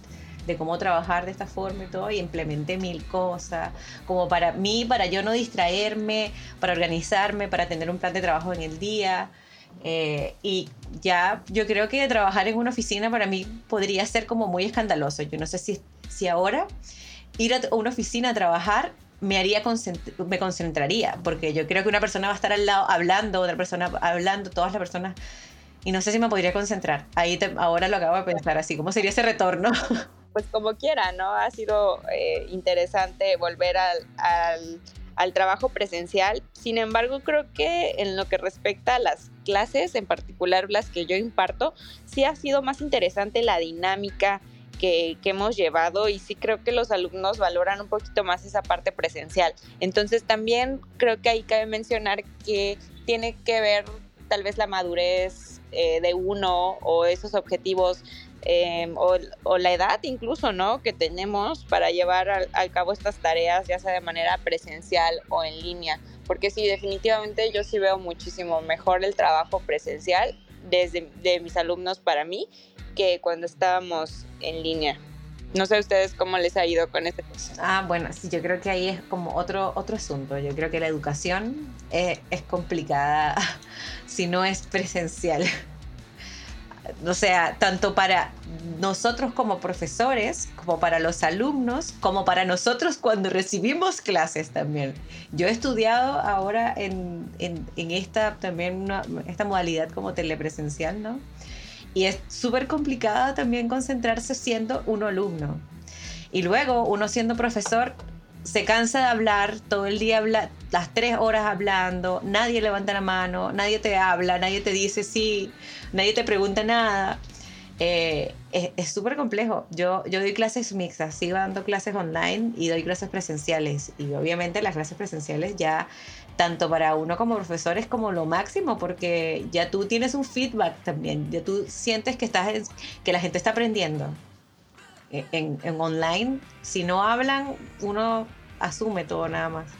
de cómo trabajar de esta forma y todo, y implementé mil cosas, como para mí, para yo no distraerme, para organizarme, para tener un plan de trabajo en el día. Eh, y ya yo creo que trabajar en una oficina para mí podría ser como muy escandaloso. Yo no sé si, si ahora ir a una oficina a trabajar me haría me concentraría, porque yo creo que una persona va a estar al lado hablando, otra persona hablando, todas las personas, y no sé si me podría concentrar. Ahí ahora lo acabo de pensar así, ¿cómo sería ese retorno? Pues como quiera, ¿no? Ha sido eh, interesante volver al, al trabajo presencial. Sin embargo, creo que en lo que respecta a las clases, en particular las que yo imparto, sí ha sido más interesante la dinámica, que, hemos llevado y sí creo que los alumnos valoran un poquito más esa parte presencial. Entonces también creo que ahí cabe mencionar que tiene que ver tal vez la madurez eh, de uno o esos objetivos em, o, la edad incluso, ¿no? Que tenemos para llevar al, cabo estas tareas, ya sea de manera presencial o en línea. Porque sí, definitivamente yo sí veo muchísimo mejor el trabajo presencial desde de mis alumnos para mí que cuando estábamos en línea. No sé ustedes cómo les ha ido con este Ah, bueno, sí, yo creo que ahí es como otro, otro asunto. Yo creo que la educación es, es complicada si no es presencial. O sea, tanto para nosotros como profesores, como para los alumnos, como para nosotros cuando recibimos clases también. Yo he estudiado ahora en, en, esta también esta modalidad como telepresencial, ¿no? Y es súper complicada también concentrarse siendo un alumno. Y luego uno siendo profesor se cansa de hablar, todo el día habla, las tres horas hablando, nadie levanta la mano, nadie te habla, nadie te dice sí, nadie te pregunta nada. eh, es súper complejo. Yo, yo doy clases mixtas, sigo dando clases online y doy clases presenciales. Y obviamente las clases presenciales ya, tanto para uno como profesor, es como lo máximo, porque ya tú tienes un feedback también, ya tú sientes que, estás, que la gente está aprendiendo. En, online, si no hablan, uno asume todo nada más.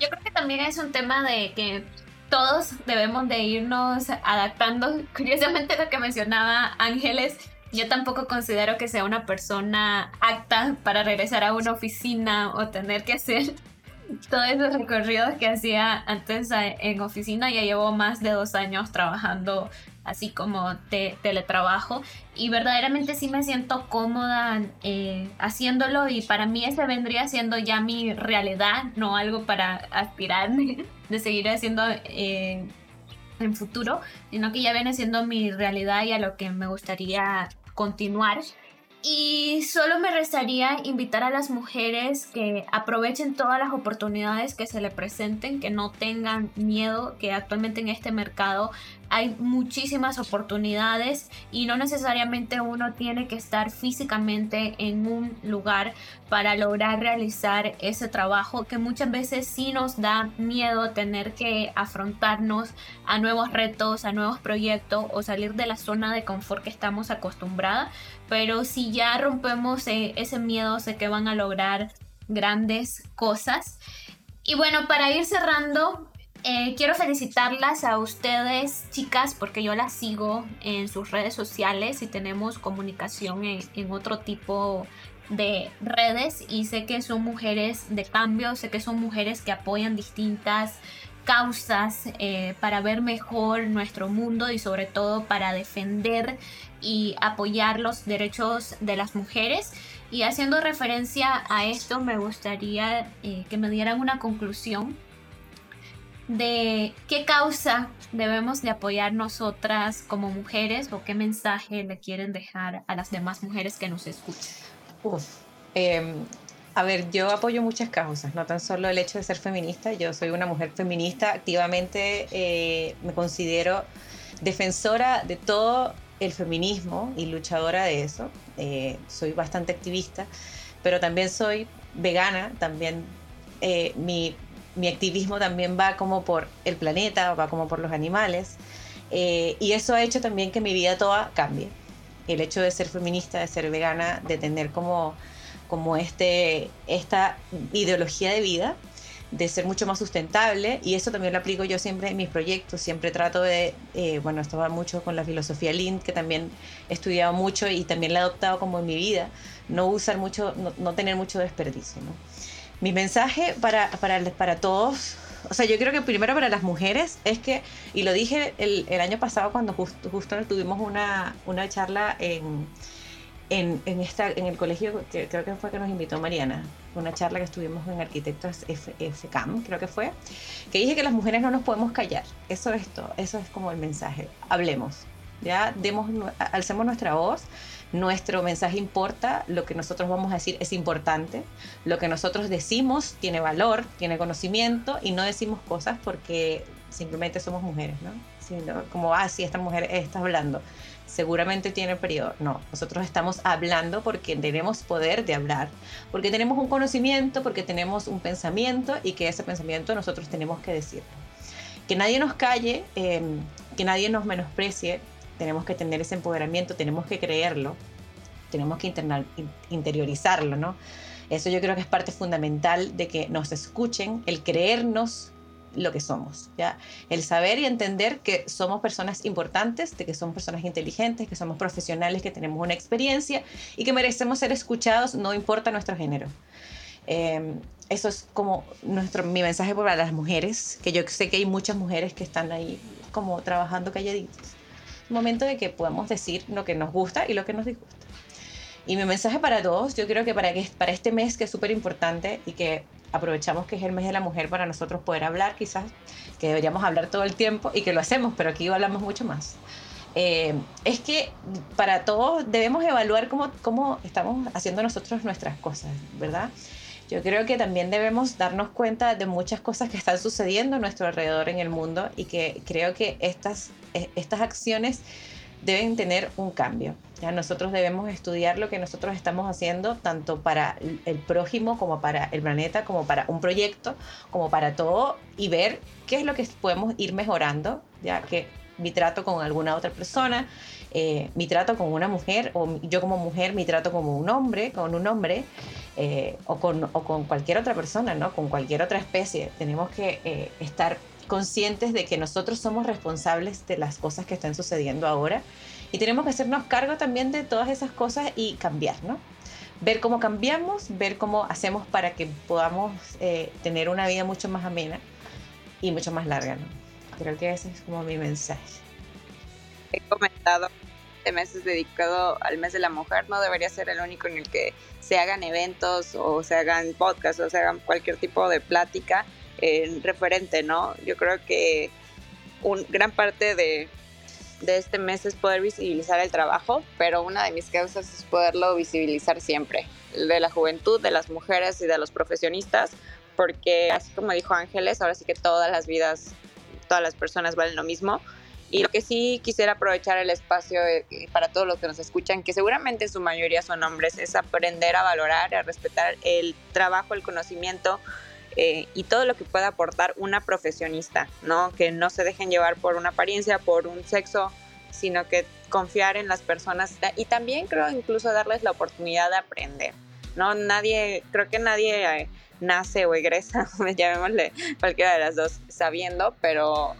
Yo creo que también es un tema de que todos debemos de irnos adaptando. Curiosamente lo que mencionaba Ángeles, yo tampoco considero que sea una persona apta para regresar a una oficina o tener que hacer todos esos recorridos que hacía antes en oficina. Ya llevo más de dos años trabajando así como de teletrabajo y verdaderamente sí me siento cómoda eh, haciéndolo y para mí ese vendría siendo ya mi realidad, no algo para aspirar de seguir haciendo eh, en futuro, sino que ya viene siendo mi realidad y a lo que me gustaría continuar. Y solo me restaría invitar a las mujeres que aprovechen todas las oportunidades que se le presenten, que no tengan miedo, que actualmente en este mercado hay muchísimas oportunidades y no necesariamente uno tiene que estar físicamente en un lugar para lograr realizar ese trabajo que muchas veces sí nos da miedo tener que afrontarnos a nuevos retos, a nuevos proyectos o salir de la zona de confort que estamos acostumbradas, pero si ya rompemos e-, ese miedo sé que van a lograr grandes cosas. Y bueno, para ir cerrando, eh, quiero felicitarlas a ustedes, chicas, porque yo las sigo en sus redes sociales y tenemos comunicación en, otro tipo de redes y sé que son mujeres de cambio, sé que son mujeres que apoyan distintas causas eh, para ver mejor nuestro mundo y sobre todo para defender y apoyar los derechos de las mujeres. Y haciendo referencia a esto, me gustaría eh, que me dieran una conclusión de qué causa debemos de apoyar nosotras como mujeres o qué mensaje le quieren dejar a las demás mujeres que nos escuchan. Em, a ver, yo apoyo muchas causas, no tan solo el hecho de ser feminista, yo soy una mujer feminista, activamente eh, me considero defensora de todo el feminismo y luchadora de eso, eh, soy bastante activista, pero también soy vegana, también eh, mi mi activismo también va como por el planeta, va como por los animales. Eh, y eso ha hecho también que mi vida toda cambie. El hecho de ser feminista, de ser vegana, de tener como, como este, esta ideología de vida, de ser mucho más sustentable. Y eso también lo aplico yo siempre en mis proyectos. Siempre trato de, eh, bueno, esto va mucho con la filosofía Lean, que también he estudiado mucho y también la he adoptado como en mi vida. No usar mucho, no, no tener mucho desperdicio. ¿no? Mi mensaje para, para, para todos, o sea, yo creo que primero para las mujeres es que, y lo dije el, el año pasado cuando justo, justo tuvimos una, una charla en, en, en, esta, en el colegio, que creo que fue que nos invitó Mariana, una charla que estuvimos en Arquitectos FCAM, creo que fue, que dije que las mujeres no nos podemos callar. Eso es todo, eso es como el mensaje. Hablemos, ya demos, alcemos nuestra voz nuestro mensaje importa, lo que nosotros vamos a decir es importante, lo que nosotros decimos tiene valor, tiene conocimiento y no decimos cosas porque simplemente somos mujeres, ¿no? como, ah, sí, esta mujer está hablando, seguramente tiene periodo. No, nosotros estamos hablando porque tenemos poder de hablar, porque tenemos un conocimiento, porque tenemos un pensamiento y que ese pensamiento nosotros tenemos que decir. Que nadie nos calle, em, que nadie nos menosprecie, tenemos que tener ese empoderamiento, tenemos que creerlo, tenemos que interiorizarlo, ¿no? Eso yo creo que es parte fundamental de que nos escuchen, el creernos lo que somos, ¿ya? El saber y entender que somos personas importantes, de que somos personas inteligentes, que somos profesionales, que tenemos una experiencia y que merecemos ser escuchados, no importa nuestro género. Em, eso es como nuestro, mi mensaje para las mujeres, que yo sé que hay muchas mujeres que están ahí como trabajando calladitas momento de que podamos decir lo que nos gusta y lo que nos disgusta. Y mi mensaje para todos, yo creo que para, que, para este mes que es súper importante y que aprovechamos que es el mes de la mujer para nosotros poder hablar quizás, que deberíamos hablar todo el tiempo y que lo hacemos, pero aquí hablamos mucho más. Eh, es que para todos debemos evaluar cómo, cómo estamos haciendo nosotros nuestras cosas, ¿verdad? Yo creo que también debemos darnos cuenta de muchas cosas que están sucediendo a nuestro alrededor en el mundo y que creo que estas, e, estas acciones deben tener un cambio. Ya nosotros debemos estudiar lo que nosotros estamos haciendo, tanto para el prójimo como para el planeta, como para un proyecto, como para todo, y ver qué es lo que podemos ir mejorando, ya que mi trato con alguna otra persona, eh, mi trato con una mujer, o yo como mujer, mi trato como un hombre, con un hombre, eh, o, con, o, con, cualquier otra persona, ¿no? Con cualquier otra especie. Tenemos que eh, estar conscientes de que nosotros somos responsables de las cosas que están sucediendo ahora y tenemos que hacernos cargo también de todas esas cosas y cambiar, ¿no? Ver cómo cambiamos, ver cómo hacemos para que podamos eh, tener una vida mucho más amena y mucho más larga, ¿no? Creo que ese es como mi mensaje. He comentado este mes es dedicado al mes de la mujer, no debería ser el único en el que se hagan eventos o se hagan podcasts o se hagan cualquier tipo de plática en referente, ¿no? Yo creo que un, gran parte de, de este mes es poder visibilizar el trabajo, pero una de mis causas es poderlo visibilizar siempre, de la juventud, de las mujeres y de los profesionistas, porque así como dijo Ángeles, ahora sí que todas las vidas, todas las personas valen lo mismo. Y lo que sí quisiera aprovechar el espacio eh, para todos los que nos escuchan, que seguramente en su mayoría son hombres, es aprender a valorar, a respetar el trabajo, el conocimiento, eh, y todo lo que pueda aportar una profesionista, ¿no? Que no se dejen llevar por una apariencia, por un sexo, sino que confiar en las personas y también creo incluso darles la oportunidad de aprender, ¿no? Nadie, creo que nadie eh, nace o egresa, llamémosle cualquiera de las dos, sabiendo, pero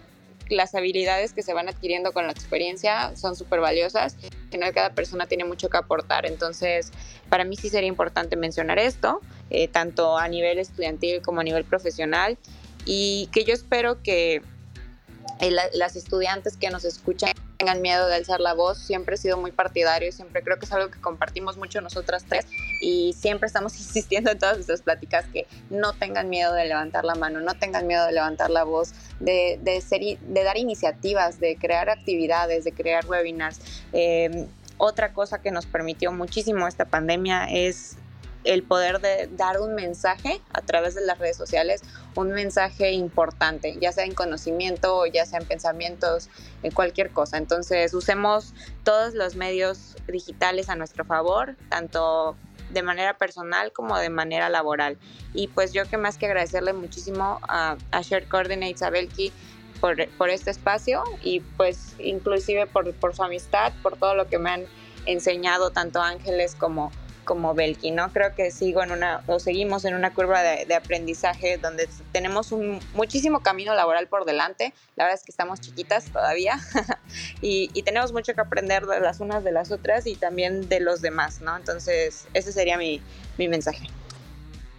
las habilidades que se van adquiriendo con la experiencia son súper valiosas. Al final cada persona tiene mucho que aportar, entonces para mí sí sería importante mencionar esto, eh, tanto a nivel estudiantil como a nivel profesional, y que yo espero que eh, las estudiantes que nos escuchan tengan miedo de alzar la voz. Siempre he sido muy partidario y siempre creo que es algo que compartimos mucho nosotras tres y siempre estamos insistiendo en todas nuestras pláticas que no tengan miedo de levantar la mano, no tengan miedo de levantar la voz, de, de, ser, de dar iniciativas, de crear actividades, de crear webinars. Eh, otra cosa que nos permitió muchísimo esta pandemia es el poder de dar un mensaje a través de las redes sociales, un mensaje importante, ya sea en conocimiento, ya sea en pensamientos, en cualquier cosa. Entonces usemos todos los medios digitales a nuestro favor, tanto de manera personal como de manera laboral. Y pues yo que más que agradecerle muchísimo a, a Shared Coordinates, a Belki, por, por, este espacio y pues inclusive por, por su amistad, por todo lo que me han enseñado tanto Ángeles como como Belki, ¿no? Creo que sigo en una, o seguimos en una curva de, aprendizaje donde tenemos un muchísimo camino laboral por delante. La verdad es que estamos chiquitas todavía y, tenemos mucho que aprender de las unas de las otras y también de los demás, ¿no? Entonces, ese sería mi, mi mensaje.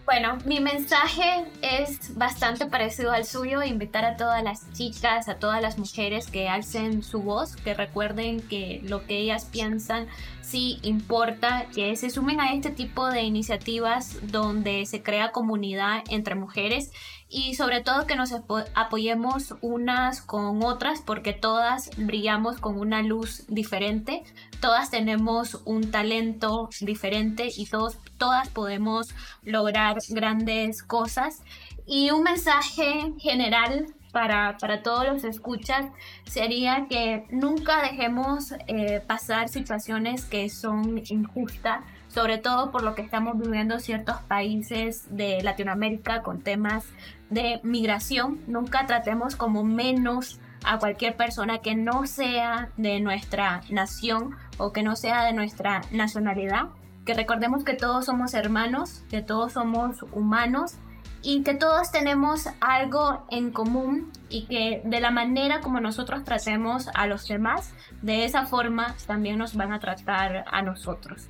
Bueno, mi mensaje es bastante parecido al suyo, invitar a todas las chicas, a todas las mujeres que alcen su voz, que recuerden que lo que ellas piensan sí importa, que se sumen a este tipo de iniciativas donde se crea comunidad entre mujeres y sobre todo que nos apoyemos unas con otras porque todas brillamos con una luz diferente, todas tenemos un talento diferente y todos, todas podemos lograr grandes cosas. Y un mensaje general para, para, todos los escuchas sería que nunca dejemos eh, pasar situaciones que son injustas sobre todo por lo que estamos viviendo ciertos países de Latinoamérica con temas de migración. Nunca tratemos como menos a cualquier persona que no sea de nuestra nación o que no sea de nuestra nacionalidad. Que recordemos que todos somos hermanos, que todos somos humanos y que todos tenemos algo en común y que de la manera como nosotros tratemos a los demás, de esa forma también nos van a tratar a nosotros.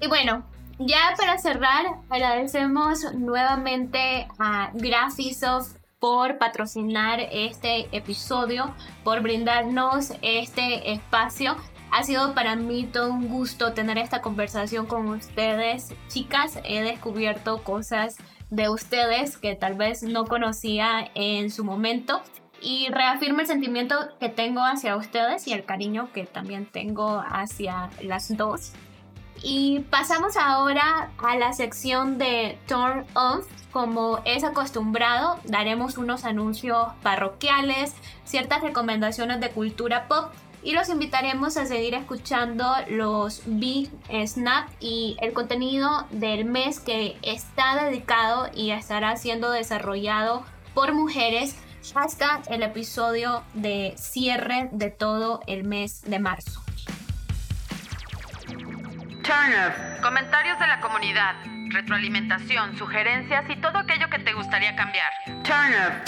Y bueno, ya para cerrar, agradecemos nuevamente a Graphisoft por patrocinar este episodio, por brindarnos este espacio. Ha sido para mí todo un gusto tener esta conversación con ustedes. Chicas, he descubierto cosas de ustedes que tal vez no conocía en su momento y reafirma el sentimiento que tengo hacia ustedes y el cariño que también tengo hacia las dos. Y pasamos ahora a la sección de Turn Off. Como es acostumbrado, daremos unos anuncios parroquiales, ciertas recomendaciones de cultura pop y los invitaremos a seguir escuchando los Big Snap y el contenido del mes que está dedicado y estará siendo desarrollado por mujeres hasta el episodio de cierre de todo el mes de marzo. Comentarios de la comunidad, retroalimentación, sugerencias y todo aquello que te gustaría cambiar. Turner.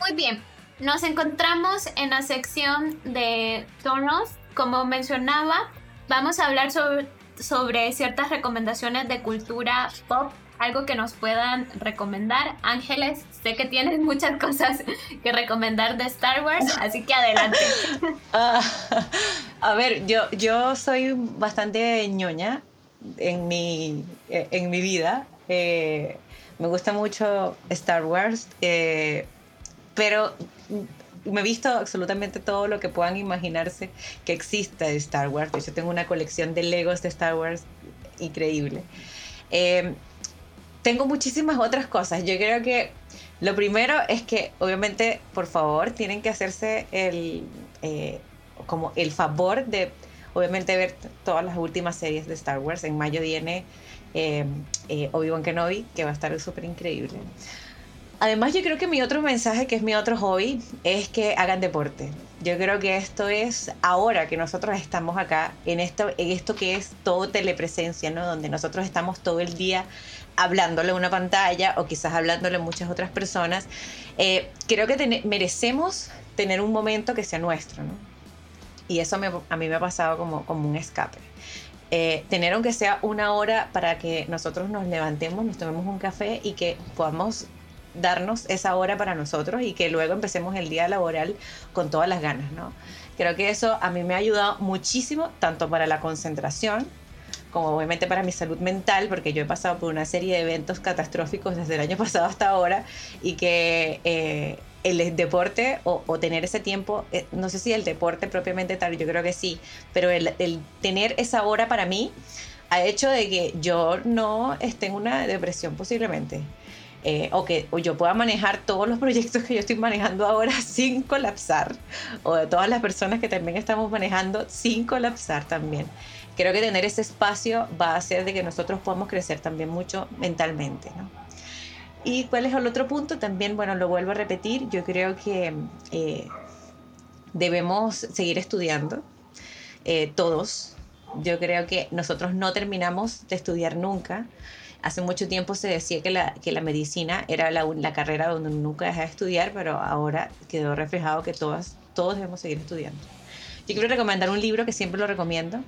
Muy bien, nos encontramos en la sección de tonos. Como mencionaba, vamos a hablar sobre, sobre ciertas recomendaciones de cultura pop algo que nos puedan recomendar. Ángeles, sé que tienes muchas cosas que recomendar de Star Wars, así que adelante. Ah, a ver, yo, yo soy bastante ñoña en mi, eh, en mi vida. Eh, me gusta mucho Star Wars, eh, pero me he visto absolutamente todo lo que puedan imaginarse que exista de Star Wars. Yo tengo una colección de Legos de Star Wars increíble tengo muchísimas otras cosas. Yo creo que lo primero es que, obviamente, por favor, tienen que hacerse el, eh, como el favor de, obviamente, ver todas las últimas series de Star Wars. En mayo viene eh, eh, Obi-Wan Kenobi, que va a estar súper increíble. Además, yo creo que mi otro mensaje, que es mi otro hobby, es que hagan deporte. Yo creo que esto es ahora que nosotros estamos acá, en esto, en esto que es todo telepresencia, ¿no? Donde nosotros estamos todo el día hablándole a una pantalla o quizás hablándole a muchas otras personas, eh, creo que merecemos tener un momento que sea nuestro. Y eso a mí me ha pasado como, como un escape. Eh, tener aunque sea una hora para que nosotros nos levantemos, nos tomemos un café y que podamos darnos esa hora para nosotros y que luego empecemos el día laboral con todas las ganas, ¿no? Creo que eso a mí me ha ayudado muchísimo, tanto para la concentración, como obviamente para mi salud mental, porque yo he pasado por una serie de eventos catastróficos desde el año pasado hasta ahora y que eh, el deporte o, tener ese tiempo, eh, no sé si el deporte propiamente tal, yo creo que sí, pero el, tener esa hora para mí ha hecho de que yo no esté en una depresión posiblemente. Eh, o que yo pueda manejar todos los proyectos que yo estoy manejando ahora sin colapsar, o de todas las personas que también estamos manejando sin colapsar también creo que tener ese espacio va a hacer de que nosotros podamos crecer también mucho mentalmente. ¿no? ¿Y cuál es el otro punto? También, bueno, lo vuelvo a repetir, yo creo que eh, debemos seguir estudiando, eh, todos. Yo creo que nosotros no terminamos de estudiar nunca. Hace mucho tiempo se decía que la, que la medicina era la, la carrera donde nunca deja de estudiar, pero ahora quedó reflejado que todas, todos debemos seguir estudiando. Yo quiero recomendar un libro que siempre lo recomiendo,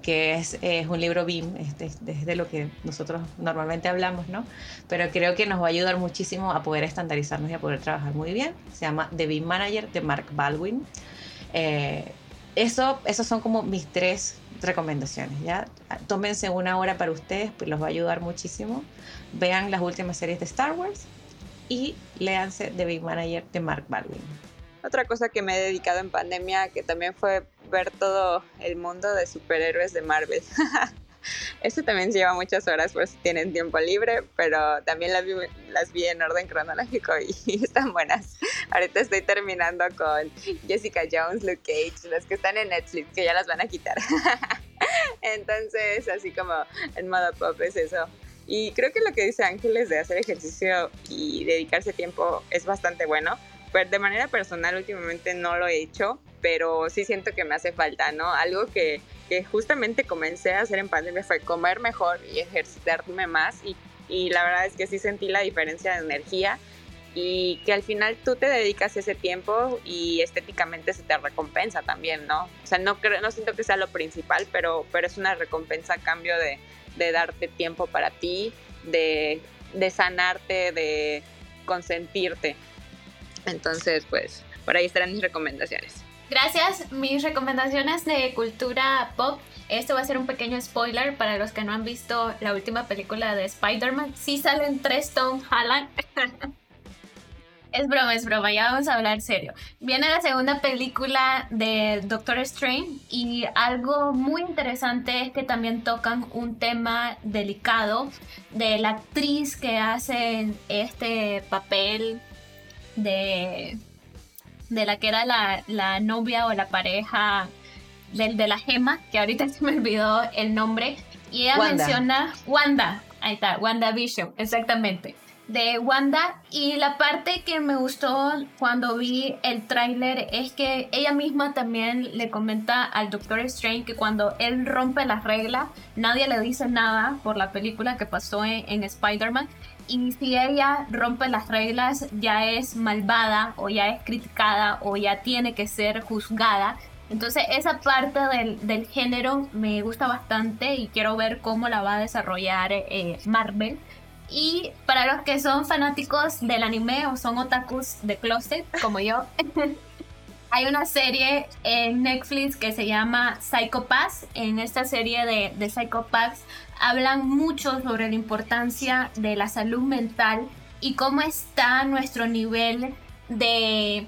que es, un libro BIM, es de, lo que nosotros normalmente hablamos, ¿no? Pero creo que nos va a ayudar muchísimo a poder estandarizarnos y a poder trabajar muy bien. Se llama The BIM Manager de Mark Baldwin. Eh, eso, esos son como mis tres recomendaciones, ¿ya? Tómense una hora para ustedes, pues los va a ayudar muchísimo. Vean las últimas series de Star Wars y léanse The BIM Manager de Mark Baldwin. Otra cosa que me he dedicado en pandemia, que también fue ver todo el mundo de superhéroes de Marvel. Esto también lleva muchas horas por si tienen tiempo libre, pero también las vi, las vi en orden cronológico y, están buenas. Ahorita estoy terminando con Jessica Jones, Luke Cage, los que están en Netflix, que ya las van a quitar. Entonces, así como en modo pop es eso. Y creo que lo que dice Ángeles de hacer ejercicio y dedicarse tiempo es bastante bueno de manera personal últimamente no lo he hecho, pero sí siento que me hace falta, ¿no? Algo que, que justamente comencé a hacer en pandemia fue comer mejor y ejercitarme más y, y la verdad es que sí sentí la diferencia de energía y que al final tú te dedicas ese tiempo y estéticamente se te recompensa también, ¿no? O sea, no, creo, no siento que sea lo principal, pero, pero es una recompensa a cambio de, de darte tiempo para ti, de, de sanarte, de consentirte. Entonces, pues, por ahí estarán mis recomendaciones. Gracias. Mis recomendaciones de cultura pop. Esto va a ser un pequeño spoiler para los que no han visto la última película de Spider-Man. Sí salen tres Tom Holland. es broma, es broma, ya vamos a hablar serio. Viene la segunda película de Doctor Strange y algo muy interesante es que también tocan un tema delicado de la actriz que hace este papel de de la que era la, la novia o la pareja del de la gema, que ahorita se me olvidó el nombre, y ella menciona Wanda, ahí está, Wanda Vision, exactamente de Wanda y la parte que me gustó cuando vi el tráiler es que ella misma también le comenta al Doctor Strange que cuando él rompe las reglas nadie le dice nada por la película que pasó en, en Spider-Man y si ella rompe las reglas ya es malvada o ya es criticada o ya tiene que ser juzgada entonces esa parte del, del, género me gusta bastante y quiero ver cómo la va a desarrollar eh, Marvel. Y para los que son fanáticos del anime o son otakus de closet, como yo, hay una serie en Netflix que se llama Psycho Pass. En esta serie de, de Psycho hablan mucho sobre la importancia de la salud mental y cómo está nuestro nivel de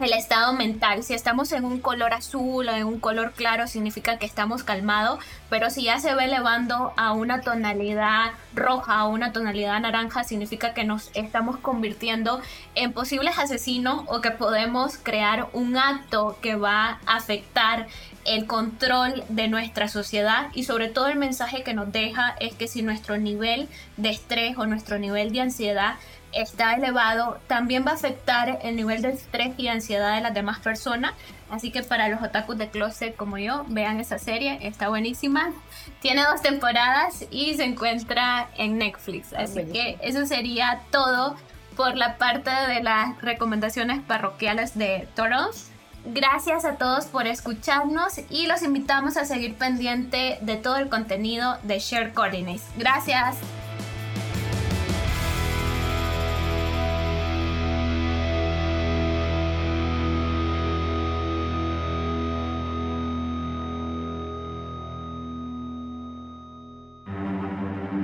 el estado mental. Si estamos en un color azul o en un color claro, significa que estamos calmados, pero si ya se va elevando a una tonalidad roja o una tonalidad naranja, significa que nos estamos convirtiendo en posibles asesinos o que podemos crear un acto que va a afectar el control de nuestra sociedad y sobre todo el mensaje que nos deja es que si nuestro nivel de estrés o nuestro nivel de ansiedad está elevado, también va a afectar el nivel de estrés y ansiedad de las demás personas. Así que para los otakus de closet como yo, vean esa serie, está buenísima. Tiene dos temporadas y se encuentra en Netflix. Ah, Así que eso sería todo por la parte de las recomendaciones parroquiales de Toros. Gracias a todos por escucharnos y los invitamos a seguir pendiente de todo el contenido de Share Coordinates. Gracias.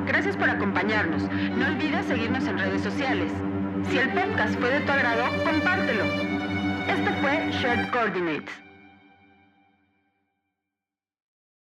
Gracias por acompañarnos. No olvides seguirnos en redes sociales. Si el podcast fue de tu agrado, compártelo. Este fue Shared Coordinates.